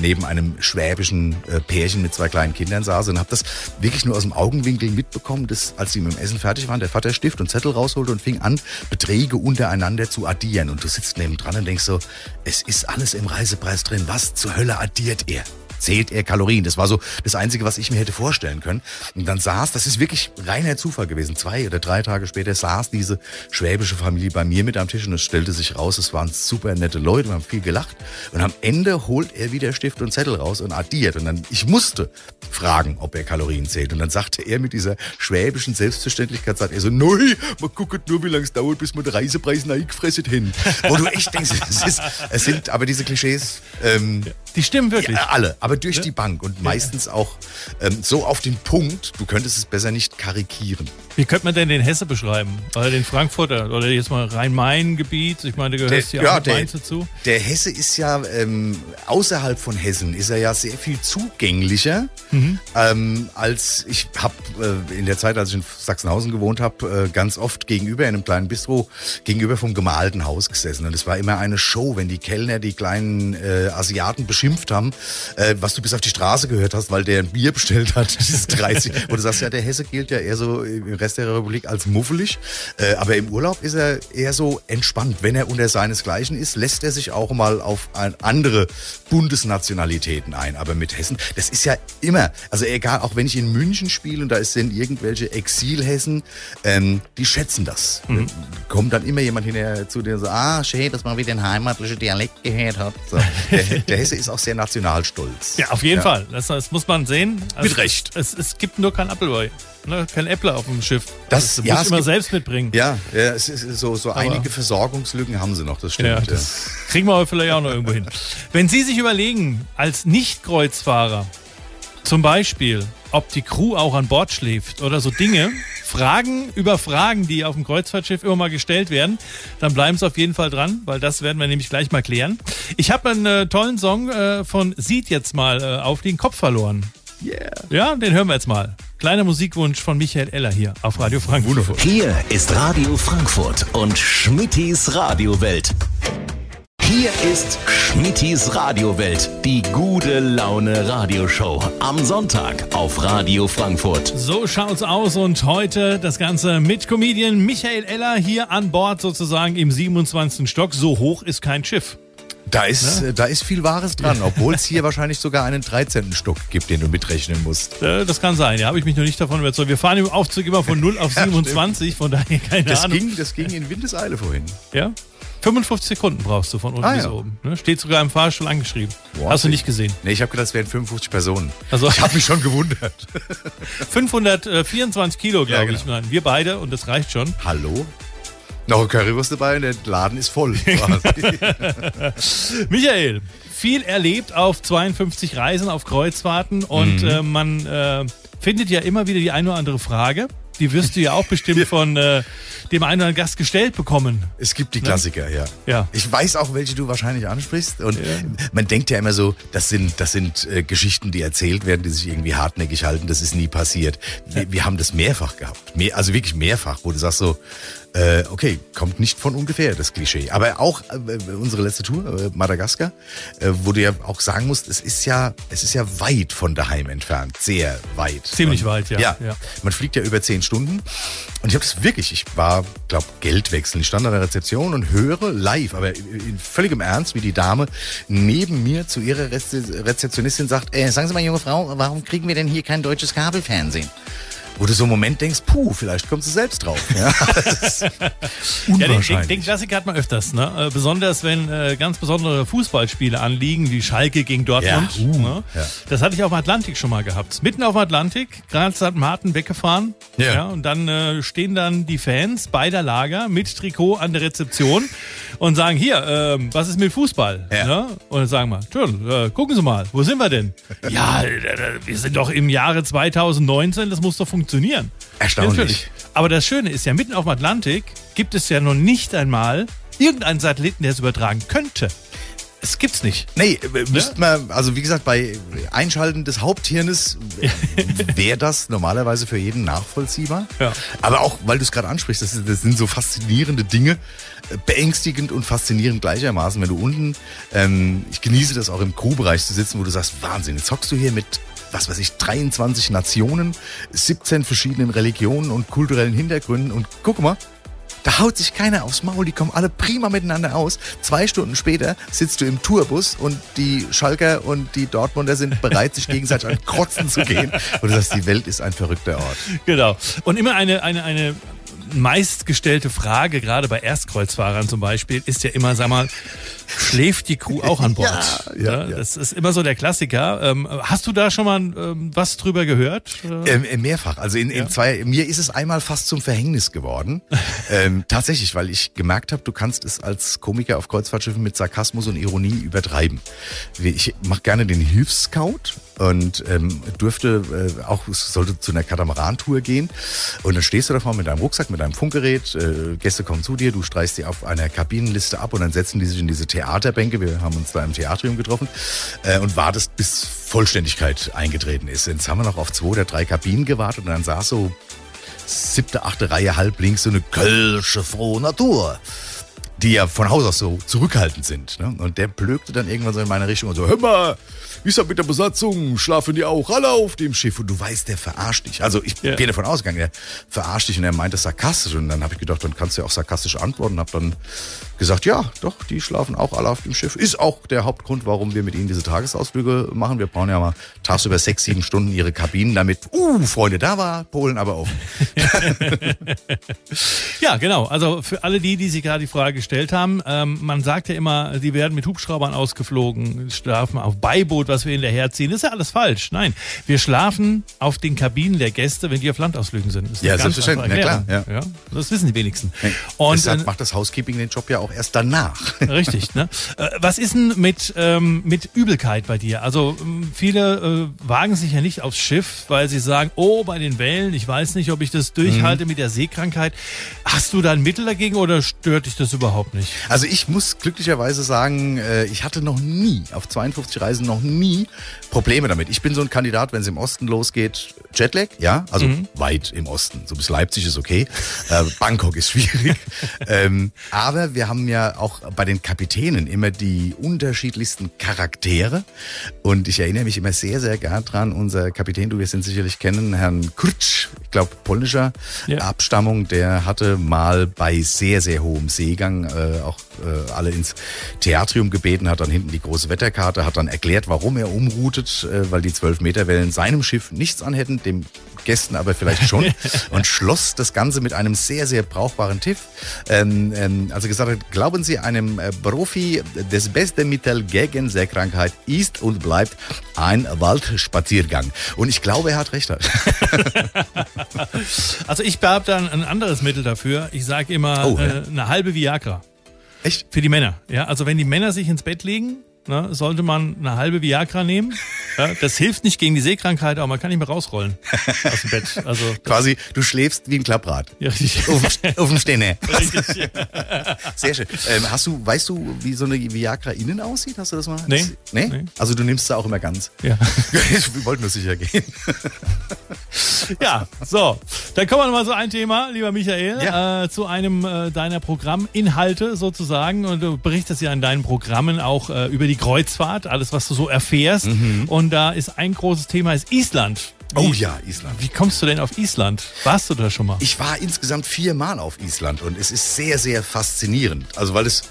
neben einem schwäbischen äh, Pärchen mit zwei kleinen Kindern saß und habe das wirklich nur aus dem Augenwinkel mitbekommen, dass als sie mit dem Essen fertig waren, der Vater Stift und Zettel rausholte und fing an, Beträge untereinander zu addieren. Und du sitzt neben dran und denkst so, es ist alles im Reisepreis drin. Was zur Hölle addiert er? Zählt er Kalorien. Das war so das Einzige, was ich mir hätte vorstellen können. Und dann saß, das ist wirklich reiner Zufall gewesen, zwei oder drei Tage später saß diese schwäbische Familie bei mir mit am Tisch und es stellte sich raus, es waren super nette Leute, wir haben viel gelacht. Und am Ende holt er wieder Stift und Zettel raus und addiert. Und dann, ich musste fragen, ob er Kalorien zählt. Und dann sagte er mit dieser schwäbischen Selbstverständlichkeit, sagt er so, neu, man guckt nur, wie lange es dauert, bis man den Reisepreis eingefressen hin. Wo du echt denkst, es, ist, es sind aber diese Klischees, ähm, Die stimmen wirklich. ja, alle, aber durch die Bank und meistens auch ähm, so auf den Punkt, du könntest es besser nicht karikieren. Wie könnte man denn den Hesse beschreiben? Oder den Frankfurter? Oder jetzt mal Rhein-Main-Gebiet? Ich meine, du gehörst ja, auch mit Mainz dazu. der Hesse ist ja ähm, außerhalb von Hessen ist er ja sehr viel zugänglicher Mhm. ähm, als ich habe äh, in der Zeit, als ich in Sachsenhausen gewohnt habe, äh, ganz oft gegenüber in einem kleinen Bistro gegenüber vom gemalten Haus gesessen und es war immer eine Show, wenn die Kellner die kleinen äh, Asiaten beschimpft haben, äh, was du bis auf die Straße gehört hast, weil der ein Bier bestellt hat, dieses 30. Wo du sagst, ja, der Hesse gilt ja eher so im Rest der Republik als muffelig, äh, aber im Urlaub ist er eher so entspannt. Wenn er unter seinesgleichen ist, lässt er sich auch mal auf andere Bundesnationalitäten ein. Aber mit Hessen, das ist ja immer, also egal, auch wenn ich in München spiele und da sind irgendwelche Exilhessen, ähm, die schätzen das. Mhm. Kommt dann immer jemand hinterher zu dir und sagt, ah, schön, dass man wieder den heimatlichen Dialekt gehört hat. So. Der, der Hesse ist auch sehr nationalstolz. Ja, auf jeden Fall. Das, das muss man sehen. Also Mit Recht. Es, es gibt nur kein Appleboy. Ne? Kein Äppler auf dem Schiff. Das- das ja, muss gibt- selbst mitbringen. Ja, ja es ist so, so einige Versorgungslücken haben sie noch, das stimmt. Ja, Ja, das kriegen wir aber vielleicht auch noch irgendwo hin. Wenn Sie sich überlegen, als Nicht-Kreuzfahrer, zum Beispiel, ob die Crew auch an Bord schläft oder so Dinge, Fragen über Fragen, die auf dem Kreuzfahrtschiff immer mal gestellt werden, dann bleiben Sie auf jeden Fall dran, weil das werden wir nämlich gleich mal klären. Ich habe einen äh, tollen Song äh, von Sieht jetzt mal äh, aufliegen, Kopf verloren. Yeah. Ja, den hören wir jetzt mal. Kleiner Musikwunsch von Michael Eller hier auf Radio Frankfurt. Wundervoll. Hier ist Radio Frankfurt und Schmittis Radiowelt. Hier ist Schmittis Radiowelt, die gute Laune Radioshow. Am Sonntag auf Radio Frankfurt. So schaut's aus und heute das Ganze mit Comedian Michael Eller hier an Bord sozusagen im 27. Stock. So hoch ist kein Schiff. Da ist, äh, da ist viel Wahres dran, obwohl es hier wahrscheinlich sogar einen 13. Stock gibt, den du mitrechnen musst. Äh, Das kann sein, ja, habe ich mich noch nicht davon überzeugt. Wir fahren im Aufzug immer von 0 auf 27, von daher keine Das Ahnung. ging, das ging in Windeseile vorhin. Ja? 55 Sekunden brauchst du von unten Ah, bis ja. oben. Ne? Steht sogar im Fahrstuhl angeschrieben. Boah, Hast du ich- nicht gesehen. Nee, ich habe gedacht, es wären 55 Personen. Also- ich habe mich schon gewundert. 524 Kilo, glaube Ja, genau. ich. Nein, wir beide und das reicht schon. Hallo? Noch eine Currywurst dabei und der Laden ist voll. Michael, viel erlebt auf 52 Reisen, auf Kreuzfahrten und Mhm. äh, man äh, findet ja immer wieder die eine oder andere Frage. Die wirst du ja auch bestimmt von äh, dem einen oder anderen Gast gestellt bekommen. es gibt die Klassiker, ja. Ja. Ich weiß auch, welche du wahrscheinlich ansprichst. Und man denkt ja immer so, das sind, das sind äh, Geschichten, die erzählt werden, die sich irgendwie hartnäckig halten. Das ist nie passiert. Wir, wir haben das mehrfach gehabt. Mehr, also wirklich mehrfach, wo du sagst so, äh, okay, kommt nicht von ungefähr, das Klischee. Aber auch äh, unsere letzte Tour, äh, Madagaskar, äh, wo du ja auch sagen musst, es ist ja, es ist ja weit von daheim entfernt. Sehr weit. Ziemlich Und, weit, ja. ja. Ja. Man fliegt ja über zehn Stunden. Und ich habe das wirklich, ich war, glaube Geldwechsel. Ich stand an der Rezeption und höre live, aber in völligem Ernst, wie die Dame neben mir zu ihrer Reze Rezeptionistin sagt, äh, sagen Sie mal, junge Frau, warum kriegen wir denn hier kein deutsches Kabelfernsehen? Wo du so einen Moment denkst, puh, vielleicht kommst du selbst drauf. Ja, Ja, den, den, den Klassiker hat man öfters, ne? Äh, besonders wenn äh, ganz besondere Fußballspiele anliegen, wie Schalke gegen Dortmund. Ja, uh, ne? ja. Das hatte ich auf dem Atlantik schon mal gehabt. Mitten auf dem Atlantik, gerade St. Martin weggefahren. Ja. und dann äh, stehen dann die Fans beider Lager mit Trikot an der Rezeption und sagen, hier, ähm, was ist mit Fußball? Ja. Ne? Und dann sagen wir, schön, äh, gucken Sie mal, wo sind wir denn? ja, äh, äh, wir sind doch im Jahre 2019, das muss doch funktionieren. Erstaunlich. Ja, natürlich. Aber das Schöne ist ja, mitten auf dem Atlantik gibt es ja noch nicht einmal irgendeinen Satelliten, der es übertragen könnte. Es gibt's nicht. Nee, äh, müsste man, also wie gesagt, bei Einschalten des Haupthirnes wäre das normalerweise für jeden nachvollziehbar. Ja. Aber auch, weil du es gerade ansprichst, das, das sind so faszinierende Dinge, äh, beängstigend und faszinierend gleichermaßen, wenn du unten, ähm, ich genieße das auch im Crewbereich zu sitzen, wo du sagst, Wahnsinn, jetzt hockst du hier mit was weiß ich, 23 Nationen, 17 verschiedenen Religionen und kulturellen Hintergründen und guck mal, Da haut sich keiner aufs Maul, die kommen alle prima miteinander aus. Zwei Stunden später sitzt du im Tourbus und die Schalker und die Dortmunder sind bereit, sich gegenseitig an Kotzen zu gehen. Und du sagst, die Welt ist ein verrückter Ort. Genau. Und immer eine, eine, eine meistgestellte Frage, gerade bei Erstkreuzfahrern zum Beispiel, ist ja immer, sag mal, schläft die Crew auch an Bord? Ja, ja, ja. Das ist immer so der Klassiker. Ähm, hast du da schon mal ähm, was drüber gehört? Ähm, äh, mehrfach. Also in, in Ja. zwei, mir ist es einmal fast zum Verhängnis geworden. ähm, tatsächlich, weil ich gemerkt habe, du kannst es als Komiker auf Kreuzfahrtschiffen mit Sarkasmus und Ironie übertreiben. Ich mache gerne den Hilfsscout und durfte äh, auch, es sollte zu einer Katamaran-Tour gehen. Und dann stehst du da vorne mit deinem Rucksack, mit deinem Funkgerät, äh, Gäste kommen zu dir, du streichst sie auf einer Kabinenliste ab und dann setzen die sich in diese Theaterbänke. Wir haben uns da im Theatrium getroffen äh, und wartest, bis Vollständigkeit eingetreten ist. Jetzt haben wir noch auf zwei oder drei Kabinen gewartet und dann saß so siebte, achte Reihe halb links so eine kölsche frohe Natur. Die ja von Haus aus so zurückhaltend sind. Ne? Und der blökte dann irgendwann so in meine Richtung und so, hör mal, wie ist das mit der Besatzung? Schlafen die auch alle auf dem Schiff? Und du weißt, der verarscht dich. Also ich Ja. bin davon ausgegangen, der verarscht dich und er meinte sarkastisch. Und dann habe ich gedacht, dann kannst du ja auch sarkastisch antworten. Habe dann gesagt, ja, doch, die schlafen auch alle auf dem Schiff. Ist auch der Hauptgrund, warum wir mit ihnen diese Tagesausflüge machen. Wir brauchen ja mal tagsüber sechs, sieben Stunden ihre Kabinen, damit, uh, Freunde, da war Polen aber offen. Ja, genau. Also für alle die, die sich gerade die Frage gestellt haben, ähm, man sagt ja immer, die werden mit Hubschraubern ausgeflogen, schlafen auf Beiboot, was wir hinterherziehen. Das ist ja alles falsch. Nein, wir schlafen auf den Kabinen der Gäste, wenn die auf Landausflügen sind. Das ist Ja, selbstverständlich. Na klar, Erklärung. ja. Das wissen die wenigsten. Und Und Deshalb äh, macht das Housekeeping den Job ja auch erst danach. Richtig, ne? Äh, Was ist denn mit, ähm, mit Übelkeit bei dir? Also ähm, viele äh, wagen sich ja nicht aufs Schiff, weil sie sagen, oh, bei den Wellen, ich weiß nicht, ob ich das durchhalte Mhm. mit der Seekrankheit. Hast du da ein Mittel dagegen oder stört dich das überhaupt nicht? Also ich muss glücklicherweise sagen, äh, ich hatte noch nie, auf 52 Reisen noch nie Probleme damit. Ich bin so ein Kandidat, wenn es im Osten losgeht, Jetlag, ja, also weit im Osten. So bis Leipzig ist okay. Äh, Bangkok ist schwierig. ähm, aber wir haben ja auch bei den Kapitänen immer die unterschiedlichsten Charaktere. Und ich erinnere mich immer sehr, sehr gern dran. Unser Kapitän, du wirst ihn sicherlich kennen, Herrn Kurtsch, ich glaube polnischer Ja. Abstammung, der hatte mal bei sehr, sehr hohem Seegang äh, auch äh, alle ins Theatrium gebeten, hat dann hinten die große Wetterkarte, hat dann erklärt, warum er umroutet, äh, weil die 12 Meter Wellen seinem Schiff nichts anhätten, dem Gästen aber vielleicht schon und schloss das Ganze mit einem sehr, sehr brauchbaren Tipp. Ähm, ähm, also gesagt hat, glauben Sie einem äh, Profi, das beste Mittel gegen Seekrankheit ist und bleibt ein Waldspaziergang. Und ich glaube, er hat recht. Also ich habe da ein anderes Mittel dafür. Ich sage immer Oh, ja. äh, eine halbe Viagra Echt? für die Männer. Ja, also wenn die Männer sich ins Bett legen, ne, sollte man eine halbe Viagra nehmen. Ja, das hilft nicht gegen die Seekrankheit, aber man kann nicht mehr rausrollen aus dem Bett. Also das, Quasi, du schläfst wie ein Klapprad. ja, richtig. Auf, dem- auf dem Stehne. richtig. Sehr schön. Ähm, hast du, weißt du, wie so eine Viagra innen aussieht? Hast du das mal? Nee. Nee? Nee. Also du nimmst sie auch immer ganz. Ja. Wir wollten nur sicher gehen. Ja, so. Dann kommen wir nochmal zu ein Thema, lieber Michael, Ja. äh, zu einem äh, deiner Programminhalte sozusagen. Und du berichtest ja in deinen Programmen auch äh, über die Kreuzfahrt, alles, was du so erfährst. Und da ist ein großes Thema, ist Island. Wie, Mhm. Oh ja, Island. Wie kommst du denn auf Island? Warst du da schon mal? Ich war insgesamt viermal auf Island und es ist sehr, sehr faszinierend. Also weil es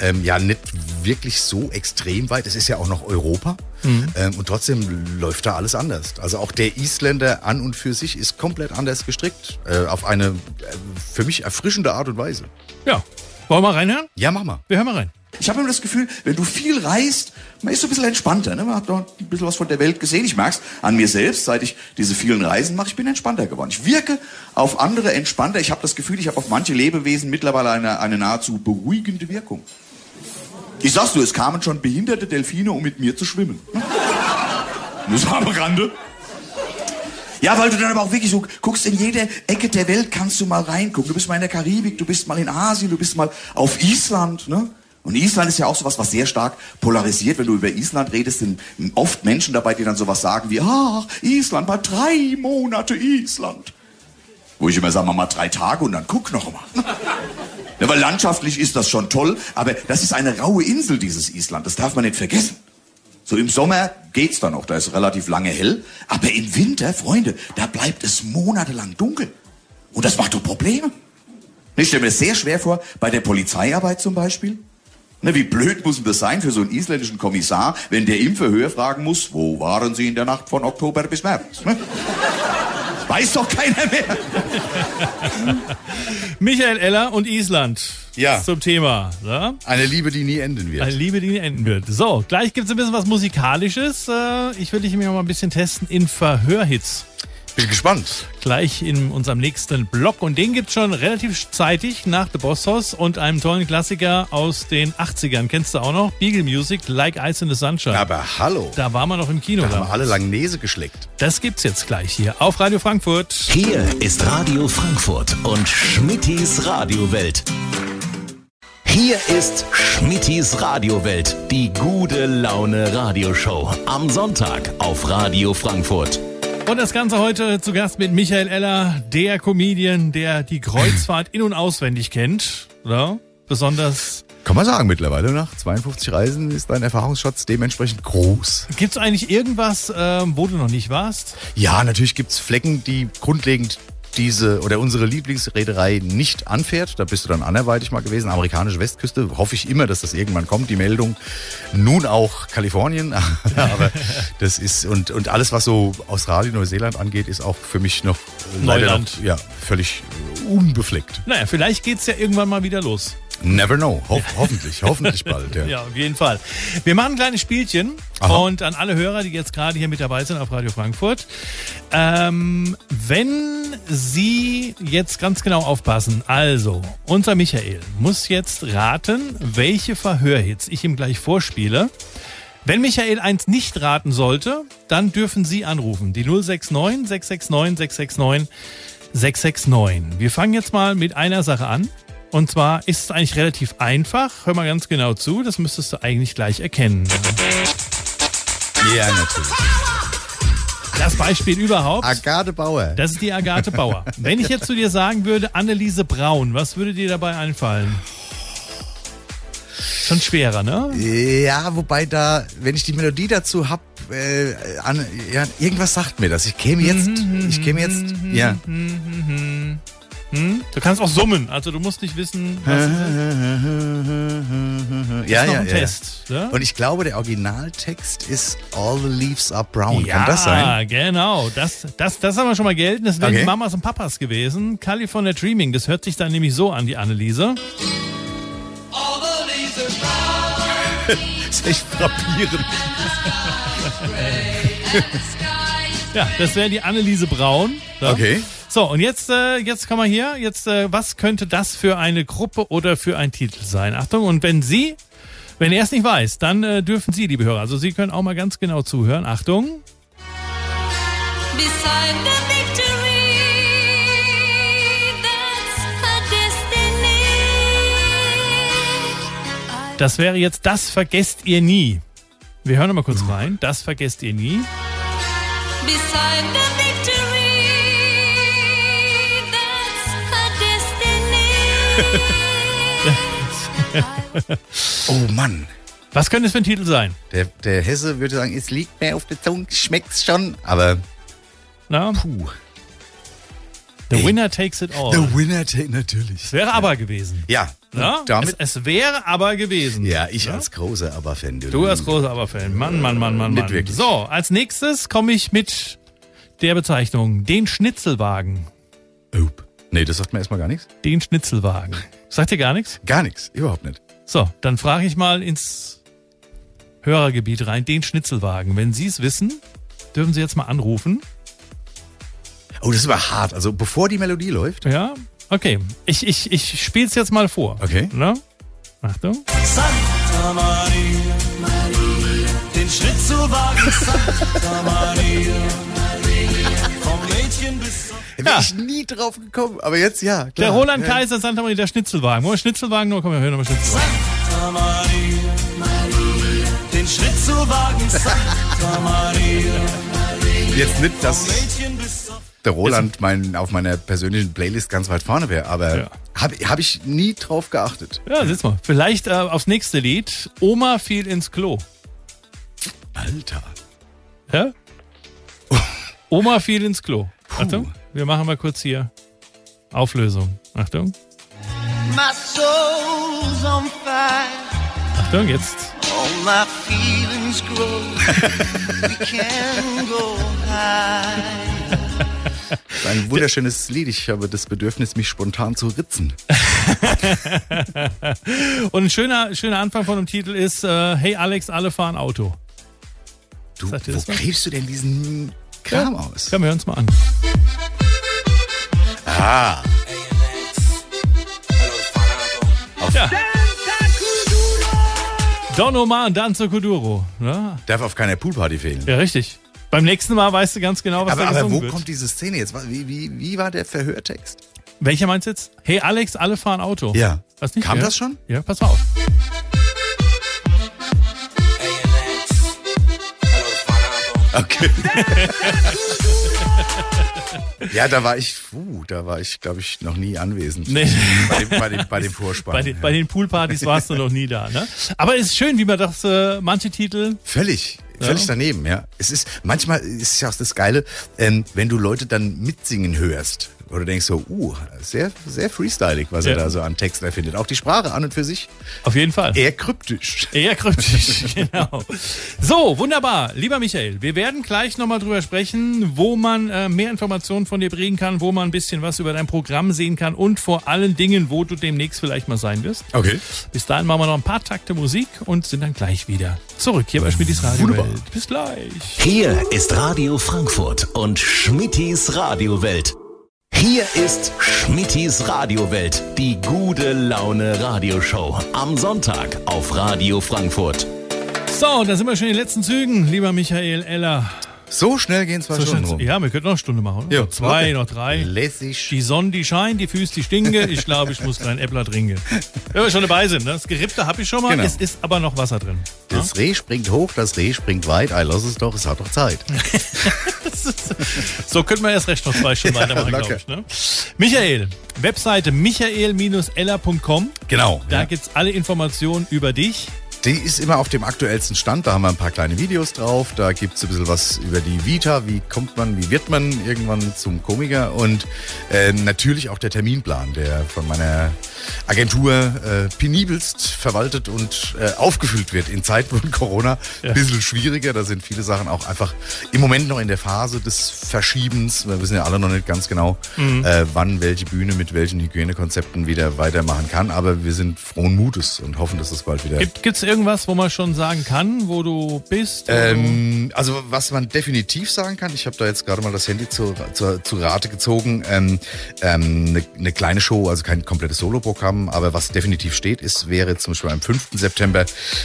ähm, ja nicht wirklich so extrem weit, es ist ja auch noch Europa ähm, und trotzdem läuft da alles anders. Also auch der Isländer an und für sich ist komplett anders gestrickt, äh, auf eine äh, für mich erfrischende Art und Weise. Ja. Wollen wir mal reinhören? Ja, mach mal. Wir hören mal rein. Ich habe immer das Gefühl, wenn du viel reist, man ist so ein bisschen entspannter. Ne? Man hat noch ein bisschen was von der Welt gesehen. Ich merke es an mir selbst, seit ich diese vielen Reisen mache. Ich bin entspannter geworden. Ich wirke auf andere entspannter. Ich habe das Gefühl, ich habe auf manche Lebewesen mittlerweile eine, eine nahezu beruhigende Wirkung. Ich sag's nur, es kamen schon behinderte Delfine, um mit mir zu schwimmen. Ne? Nur am Rande. Ja, weil du dann aber auch wirklich so guckst, in jede Ecke der Welt kannst du mal reingucken. Du bist mal in der Karibik, du bist mal in Asien, du bist mal auf Island, ne? Und Island ist ja auch sowas, was sehr stark polarisiert. Wenn du über Island redest, sind oft Menschen dabei, die dann sowas sagen wie, ach, Island, mal drei Monate Island. Wo ich immer sage, mal drei Tage und dann guck noch mal. Ja, weil landschaftlich ist das schon toll, aber das ist eine raue Insel, dieses Island. Das darf man nicht vergessen. So im Sommer geht's dann noch, da ist relativ lange hell. Aber im Winter, Freunde, da bleibt es monatelang dunkel. Und das macht doch Probleme. Ich stelle mir das sehr schwer vor, bei der Polizeiarbeit zum Beispiel. Ne, wie blöd muss denn das sein für so einen isländischen Kommissar, wenn der im Verhör fragen muss, wo waren Sie in der Nacht von Oktober bis März? Ne? Weiß doch keiner mehr. Michael Eller und Island. Ja. Zum Thema. Ja? Eine Liebe, die nie enden wird. Eine Liebe, die nie enden wird. So, gleich gibt's ein bisschen was Musikalisches. Äh, Ich will dich mir mal ein bisschen testen in Verhörhits. Bin gespannt. Gleich in unserem nächsten Block. Und den gibt's schon relativ zeitig nach The Boss House und einem tollen Klassiker aus den 80ern. Kennst du auch noch? Beagle Music, Like Ice in the Sunshine. Aber hallo. Da waren wir noch im Kino. Da haben wir alle Langnese geschleckt. Das gibt's jetzt gleich hier auf Radio Frankfurt. Hier ist Radio Frankfurt und Schmittis Radiowelt. Hier ist Schmittis Radiowelt, die gute Laune Radioshow. Am Sonntag auf Radio Frankfurt. Und das Ganze heute zu Gast mit Michael Eller, der Comedian, der die Kreuzfahrt in- und auswendig kennt. Oder? Besonders. Kann man sagen, mittlerweile nach 52 Reisen ist dein Erfahrungsschatz dementsprechend groß. Gibt's eigentlich irgendwas, ähm, wo du noch nicht warst? Ja, natürlich gibt's Flecken, die grundlegend diese oder unsere Lieblingsreederei nicht anfährt. Da bist du dann anderweitig mal gewesen. Amerikanische Westküste. Hoffe ich immer, dass das irgendwann kommt, die Meldung. Nun auch Kalifornien. Aber das ist, und, und alles, was so Australien, Neuseeland angeht, ist auch für mich noch Neuland. Noch, ja, völlig unbefleckt. Naja, vielleicht geht's ja irgendwann mal wieder los. Never know. Ho hoffentlich, hoffentlich bald. Ja. Ja, auf jeden Fall. Wir machen ein kleines Spielchen Aha. und an alle Hörer, die jetzt gerade hier mit dabei sind auf Radio Frankfurt. Ähm, wenn Sie jetzt ganz genau aufpassen, also unser Michael muss jetzt raten, welche Verhörhits ich ihm gleich vorspiele. Wenn Michael eins nicht raten sollte, dann dürfen Sie anrufen. Die 069 669 669 669. Wir fangen jetzt mal mit einer Sache an. Und zwar ist es eigentlich relativ einfach. Hör mal ganz genau zu, das müsstest du eigentlich gleich erkennen. ja, natürlich. Das Beispiel überhaupt, Agathe Bauer. das ist die Agathe Bauer. Wenn ich jetzt zu dir sagen würde, Anneliese Braun, was würde dir dabei einfallen? Schon schwerer, ne? Ja, wobei da, wenn ich die Melodie dazu hab, äh, an, ja, irgendwas sagt mir das. Ich käme jetzt, ich käme jetzt, ja. Du kannst auch summen, also du musst nicht wissen, was es ist. Ja, ist noch ja, ein ja. Test. Ne? Und ich glaube, der Originaltext ist All the Leaves Are Brown. Kann das sein? genau. Das, das, das haben wir schon mal gelten. Das wären Okay. die Mamas und Papas gewesen. California Dreaming, das hört sich dann nämlich so an, die Anneliese. Das ist echt frappierend. Ja, das wäre die Anneliese Braun. Ja. Okay. So, und jetzt, äh, jetzt kommen wir hier. Jetzt, äh, was könnte das für eine Gruppe oder für ein Titel sein? Achtung, und wenn Sie, wenn er es nicht weiß, dann äh, dürfen Sie, liebe Hörer, also Sie können auch mal ganz genau zuhören. Achtung. Beside the victory, that's her destiny. Das wäre jetzt Das vergesst ihr nie. Wir hören noch mal kurz rein. Das vergesst ihr nie. Beside the victory, that's her destiny. Oh Mann. Was könnte es für ein Titel sein? Der, der Hesse würde sagen, es liegt mir auf der Zunge, schmeckt's schon. Aber Na? puh. The Ey. winner takes it all. The winner take natürlich. Es wäre aber gewesen. Ja. Ja? Damit. es, es wäre aber gewesen. ja, ich als großer Aber-Fan. Du als großer Aber-Fan. Mann, Mann, Mann, Mann, Mann. wirklich. So, als nächstes komme ich mit der Bezeichnung den Schnitzelwagen. Oh. Nee, das sagt mir erstmal gar nichts. Den Schnitzelwagen. Sagt dir gar nichts? Gar nichts. Überhaupt nicht. So, dann frage ich mal ins Hörergebiet rein. Den Schnitzelwagen. Wenn Sie es wissen, dürfen Sie jetzt mal anrufen. Oh, das ist aber hart. Also bevor die Melodie läuft. Ja? Okay. Ich, ich, ich spiele es jetzt mal vor. Okay. Na? Achtung. Santa Maria, Maria, den Schnitzelwagen Santa Maria, Maria, vom Mädchen bis zum Bin Ja. ich nie drauf gekommen. Aber jetzt ja. Klar. Der Roland ja. Kaiser Santa Maria, der Schnitzelwagen. Wollen wir Schnitzelwagen? Nur komm, wir hören nochmal Schnitzelwagen. Santa Maria, Maria, den Schnitzelwagen Santa Maria, Jetzt nicht, vom der Roland mein, auf meiner persönlichen Playlist ganz weit vorne wäre. Aber Ja. habe hab ich nie drauf geachtet. Ja, siehst mal. Vielleicht äh, aufs nächste Lied. Oma fiel ins Klo. Alter. Ja? Oma fiel ins Klo. Achtung, wir machen mal kurz hier Auflösung. Achtung. My soul's on fire. Achtung, jetzt. All my feelings grow. we can go high. Ein wunderschönes Lied. Ich habe das Bedürfnis, mich spontan zu ritzen. Und ein schöner, schöner Anfang von dem Titel ist äh, Hey Alex, alle fahren Auto. Du, wo kriegst du denn diesen Kram aus? Können wir uns mal an. Ah, Ja. Don Omar und Danzo Kuduro. Ja, darf auf keiner Poolparty fehlen. ja, richtig. Beim nächsten Mal weißt du ganz genau, was aber da aber gesungen wo wird. kommt diese Szene jetzt? Wie, wie, wie war der Verhörtext? Welcher meinst du jetzt? Hey Alex, alle fahren Auto. Ja. Hast nicht Kam gehört? das schon? Ja, pass mal auf. Okay. ja, da war ich, puh, da war ich, glaube ich, noch nie anwesend. Nee. Bei dem, bei dem, bei dem Vorspann. Bei den, bei den Poolpartys warst du noch nie da, ne? Aber es ist schön, wie man das, äh, manche Titel, Völlig, völlig daneben, ja. Es ist, manchmal ist ja auch das Geile, ähm, wenn du Leute dann mitsingen hörst. Oder du denkst so, uh, sehr, sehr freestylig, was Ja. er da so an Texten erfindet. Auch die Sprache an und für sich auf jeden Fall. eher kryptisch. Eher kryptisch, genau. So, wunderbar. Lieber Michael, wir werden gleich nochmal drüber sprechen, wo man äh, mehr Informationen von dir bringen kann, wo man ein bisschen was über dein Programm sehen kann und vor allen Dingen, wo du demnächst vielleicht mal sein wirst. Okay. Bis dahin machen wir noch ein paar Takte Musik und sind dann gleich wieder zurück hier bei Schmittis Radio Wunderbar. Welt. Bis gleich. Hier ist Radio Frankfurt und Schmittis Radiowelt. Hier ist Schmittis Radiowelt, die gute Laune Radioshow. Am Sonntag auf Radio Frankfurt. So, da sind wir schon in den letzten Zügen, lieber Michael Eller. So schnell gehen zwei So Stunden rum. Ja, wir könnten noch eine Stunde machen, oder? Ja, zwei, okay. noch drei. Lässig. Die Sonne, die scheint, die Füße, die stinke. Ich glaube, ich muss kleinen Äppler trinken. Wenn wir schon dabei sind, ne? das Gerippte habe ich schon mal, Genau. es ist aber noch Wasser drin. Das Reh springt hoch, das Reh springt weit. Ei, lass es doch, es hat doch Zeit. So könnten wir erst recht noch zwei Stunden weitermachen, locker. glaube ich. Ne? Michael, Webseite michael-eller.com. Genau. Da ja. gibt's alle Informationen über dich. Die ist immer auf dem aktuellsten Stand. Da haben wir ein paar kleine Videos drauf. Da gibt's ein bisschen was über die Vita. Wie kommt man, wie wird man irgendwann zum Komiker? Und äh, natürlich auch der Terminplan, der von meiner Agentur äh, penibelst verwaltet und äh, aufgefüllt wird in Zeiten von Corona. Ja. Ein bisschen schwieriger. Da sind viele Sachen auch einfach im Moment noch in der Phase des Verschiebens. Wir wissen ja alle noch nicht ganz genau, äh, wann welche Bühne mit welchen Hygienekonzepten wieder weitermachen kann. Aber wir sind frohen Mutes und hoffen, dass es bald wieder Gibt, gibt's irgendwas, wo man schon sagen kann, wo du bist? wo Ähm, also was man definitiv sagen kann, ich habe da jetzt gerade mal das Handy zu, zu, zu Rate gezogen, ähm, ähm, eine, eine kleine Show, also kein komplettes Soloprogramm, aber was definitiv steht, ist, wäre zum Beispiel am 5. September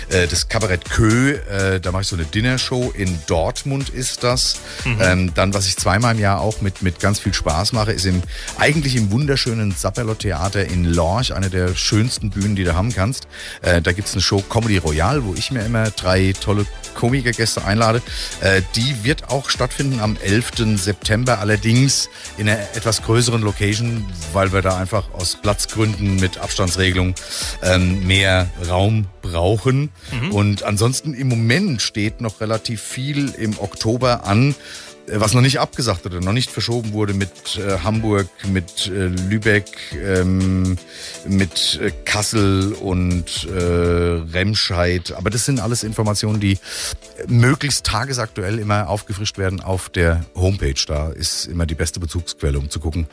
äh, das Kabarett Kö, äh, da mache ich so eine Dinnershow, in Dortmund ist das. Ähm, dann, was ich zweimal im Jahr auch mit, mit ganz viel Spaß mache, ist im eigentlich im wunderschönen Sapperlot Theater in Lorch, eine der schönsten Bühnen, die du haben kannst. Äh, da gibt's eine Show Comedy Royale, wo ich mir immer drei tolle Komikergäste einlade. Äh, die wird auch stattfinden am 11. September, allerdings in einer etwas größeren Location, weil wir da einfach aus Platzgründen mit Abstandsregelung ähm, mehr Raum brauchen. Und ansonsten im Moment steht noch relativ viel im Oktober an was noch nicht abgesagt oder noch nicht verschoben wurde mit äh, Hamburg, mit äh, Lübeck, ähm, mit äh, Kassel und äh, Remscheid. Aber das sind alles Informationen, die möglichst tagesaktuell immer aufgefrischt werden auf der Homepage. Da ist immer die beste Bezugsquelle, um zu gucken,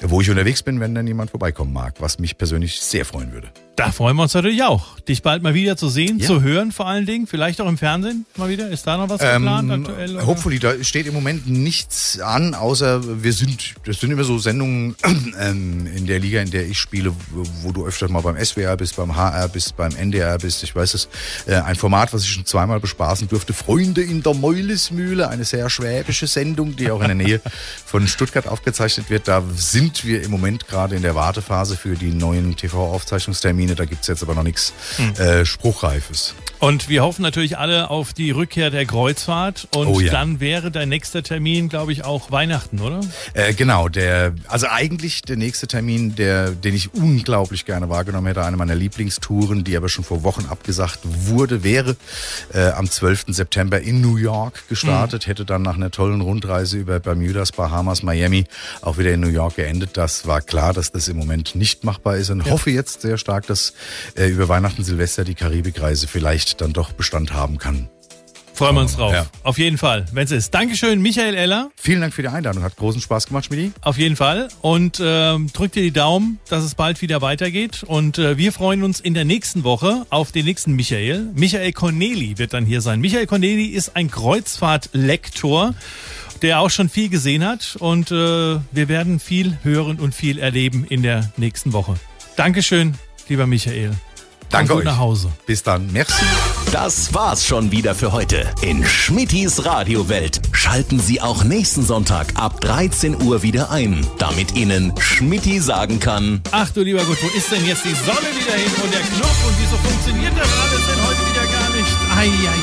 wo ich unterwegs bin, wenn dann jemand vorbeikommen mag, was mich persönlich sehr freuen würde. Da freuen wir uns natürlich auch, dich bald mal wieder zu sehen, Ja. zu hören vor allen Dingen. Vielleicht auch im Fernsehen mal wieder. Ist da noch was geplant aktuell? oder? Ähm, Hopefully, da steht im Moment nichts an, außer wir sind, das sind immer so Sendungen ähm, in der Liga, in der ich spiele, wo, wo du öfter mal beim SWR bist, beim HR bist, beim NDR bist. Ich weiß es, äh, ein Format, was ich schon zweimal bespaßen durfte. Freunde in der Meulesmühle, eine sehr schwäbische Sendung, die auch in der Nähe von Stuttgart aufgezeichnet wird. Da sind wir im Moment gerade in der Wartephase für die neuen TV-Aufzeichnungstermine. Termine, da gibt's jetzt aber noch nichts Hm. äh, Spruchreifes. Und wir hoffen natürlich alle auf die Rückkehr der Kreuzfahrt. Und Oh ja. dann wäre dein nächster Termin, glaube ich, auch Weihnachten, oder? Äh, genau, der, also eigentlich der nächste Termin, der, den ich unglaublich gerne wahrgenommen hätte, eine meiner Lieblingstouren, die aber schon vor Wochen abgesagt wurde, wäre äh, am 12. September in New York gestartet, hätte dann nach einer tollen Rundreise über Bermudas, Bahamas, Miami auch wieder in New York geendet. Das war klar, dass das im Moment nicht machbar ist und hoffe jetzt sehr stark, dass äh, über Weihnachten, Silvester die Karibikreise vielleicht dann doch Bestand haben kann. Freuen wir uns drauf. Ja. Auf jeden Fall, wenn es ist. Dankeschön, Michael Eller. Vielen Dank für die Einladung, hat großen Spaß gemacht, Schmidi. Auf jeden Fall. Und ähm, drückt dir die Daumen, dass es bald wieder weitergeht. Und äh, wir freuen uns in der nächsten Woche auf den nächsten Michael. Michael Corneli wird dann hier sein. Michael Corneli ist ein Kreuzfahrtlektor, der auch schon viel gesehen hat. Und äh, wir werden viel hören und viel erleben in der nächsten Woche. Dankeschön, lieber Michael. Danke euch. nach Hause. Bis dann. Merci. Das war's schon wieder für heute. In Schmittis Radiowelt schalten Sie auch nächsten Sonntag ab 13 Uhr wieder ein, damit Ihnen Schmitti sagen kann: Ach du lieber Gott, wo ist denn jetzt die Sonne wieder hin und der Knopf und wieso funktioniert das alles denn heute wieder gar nicht? Ei, ei,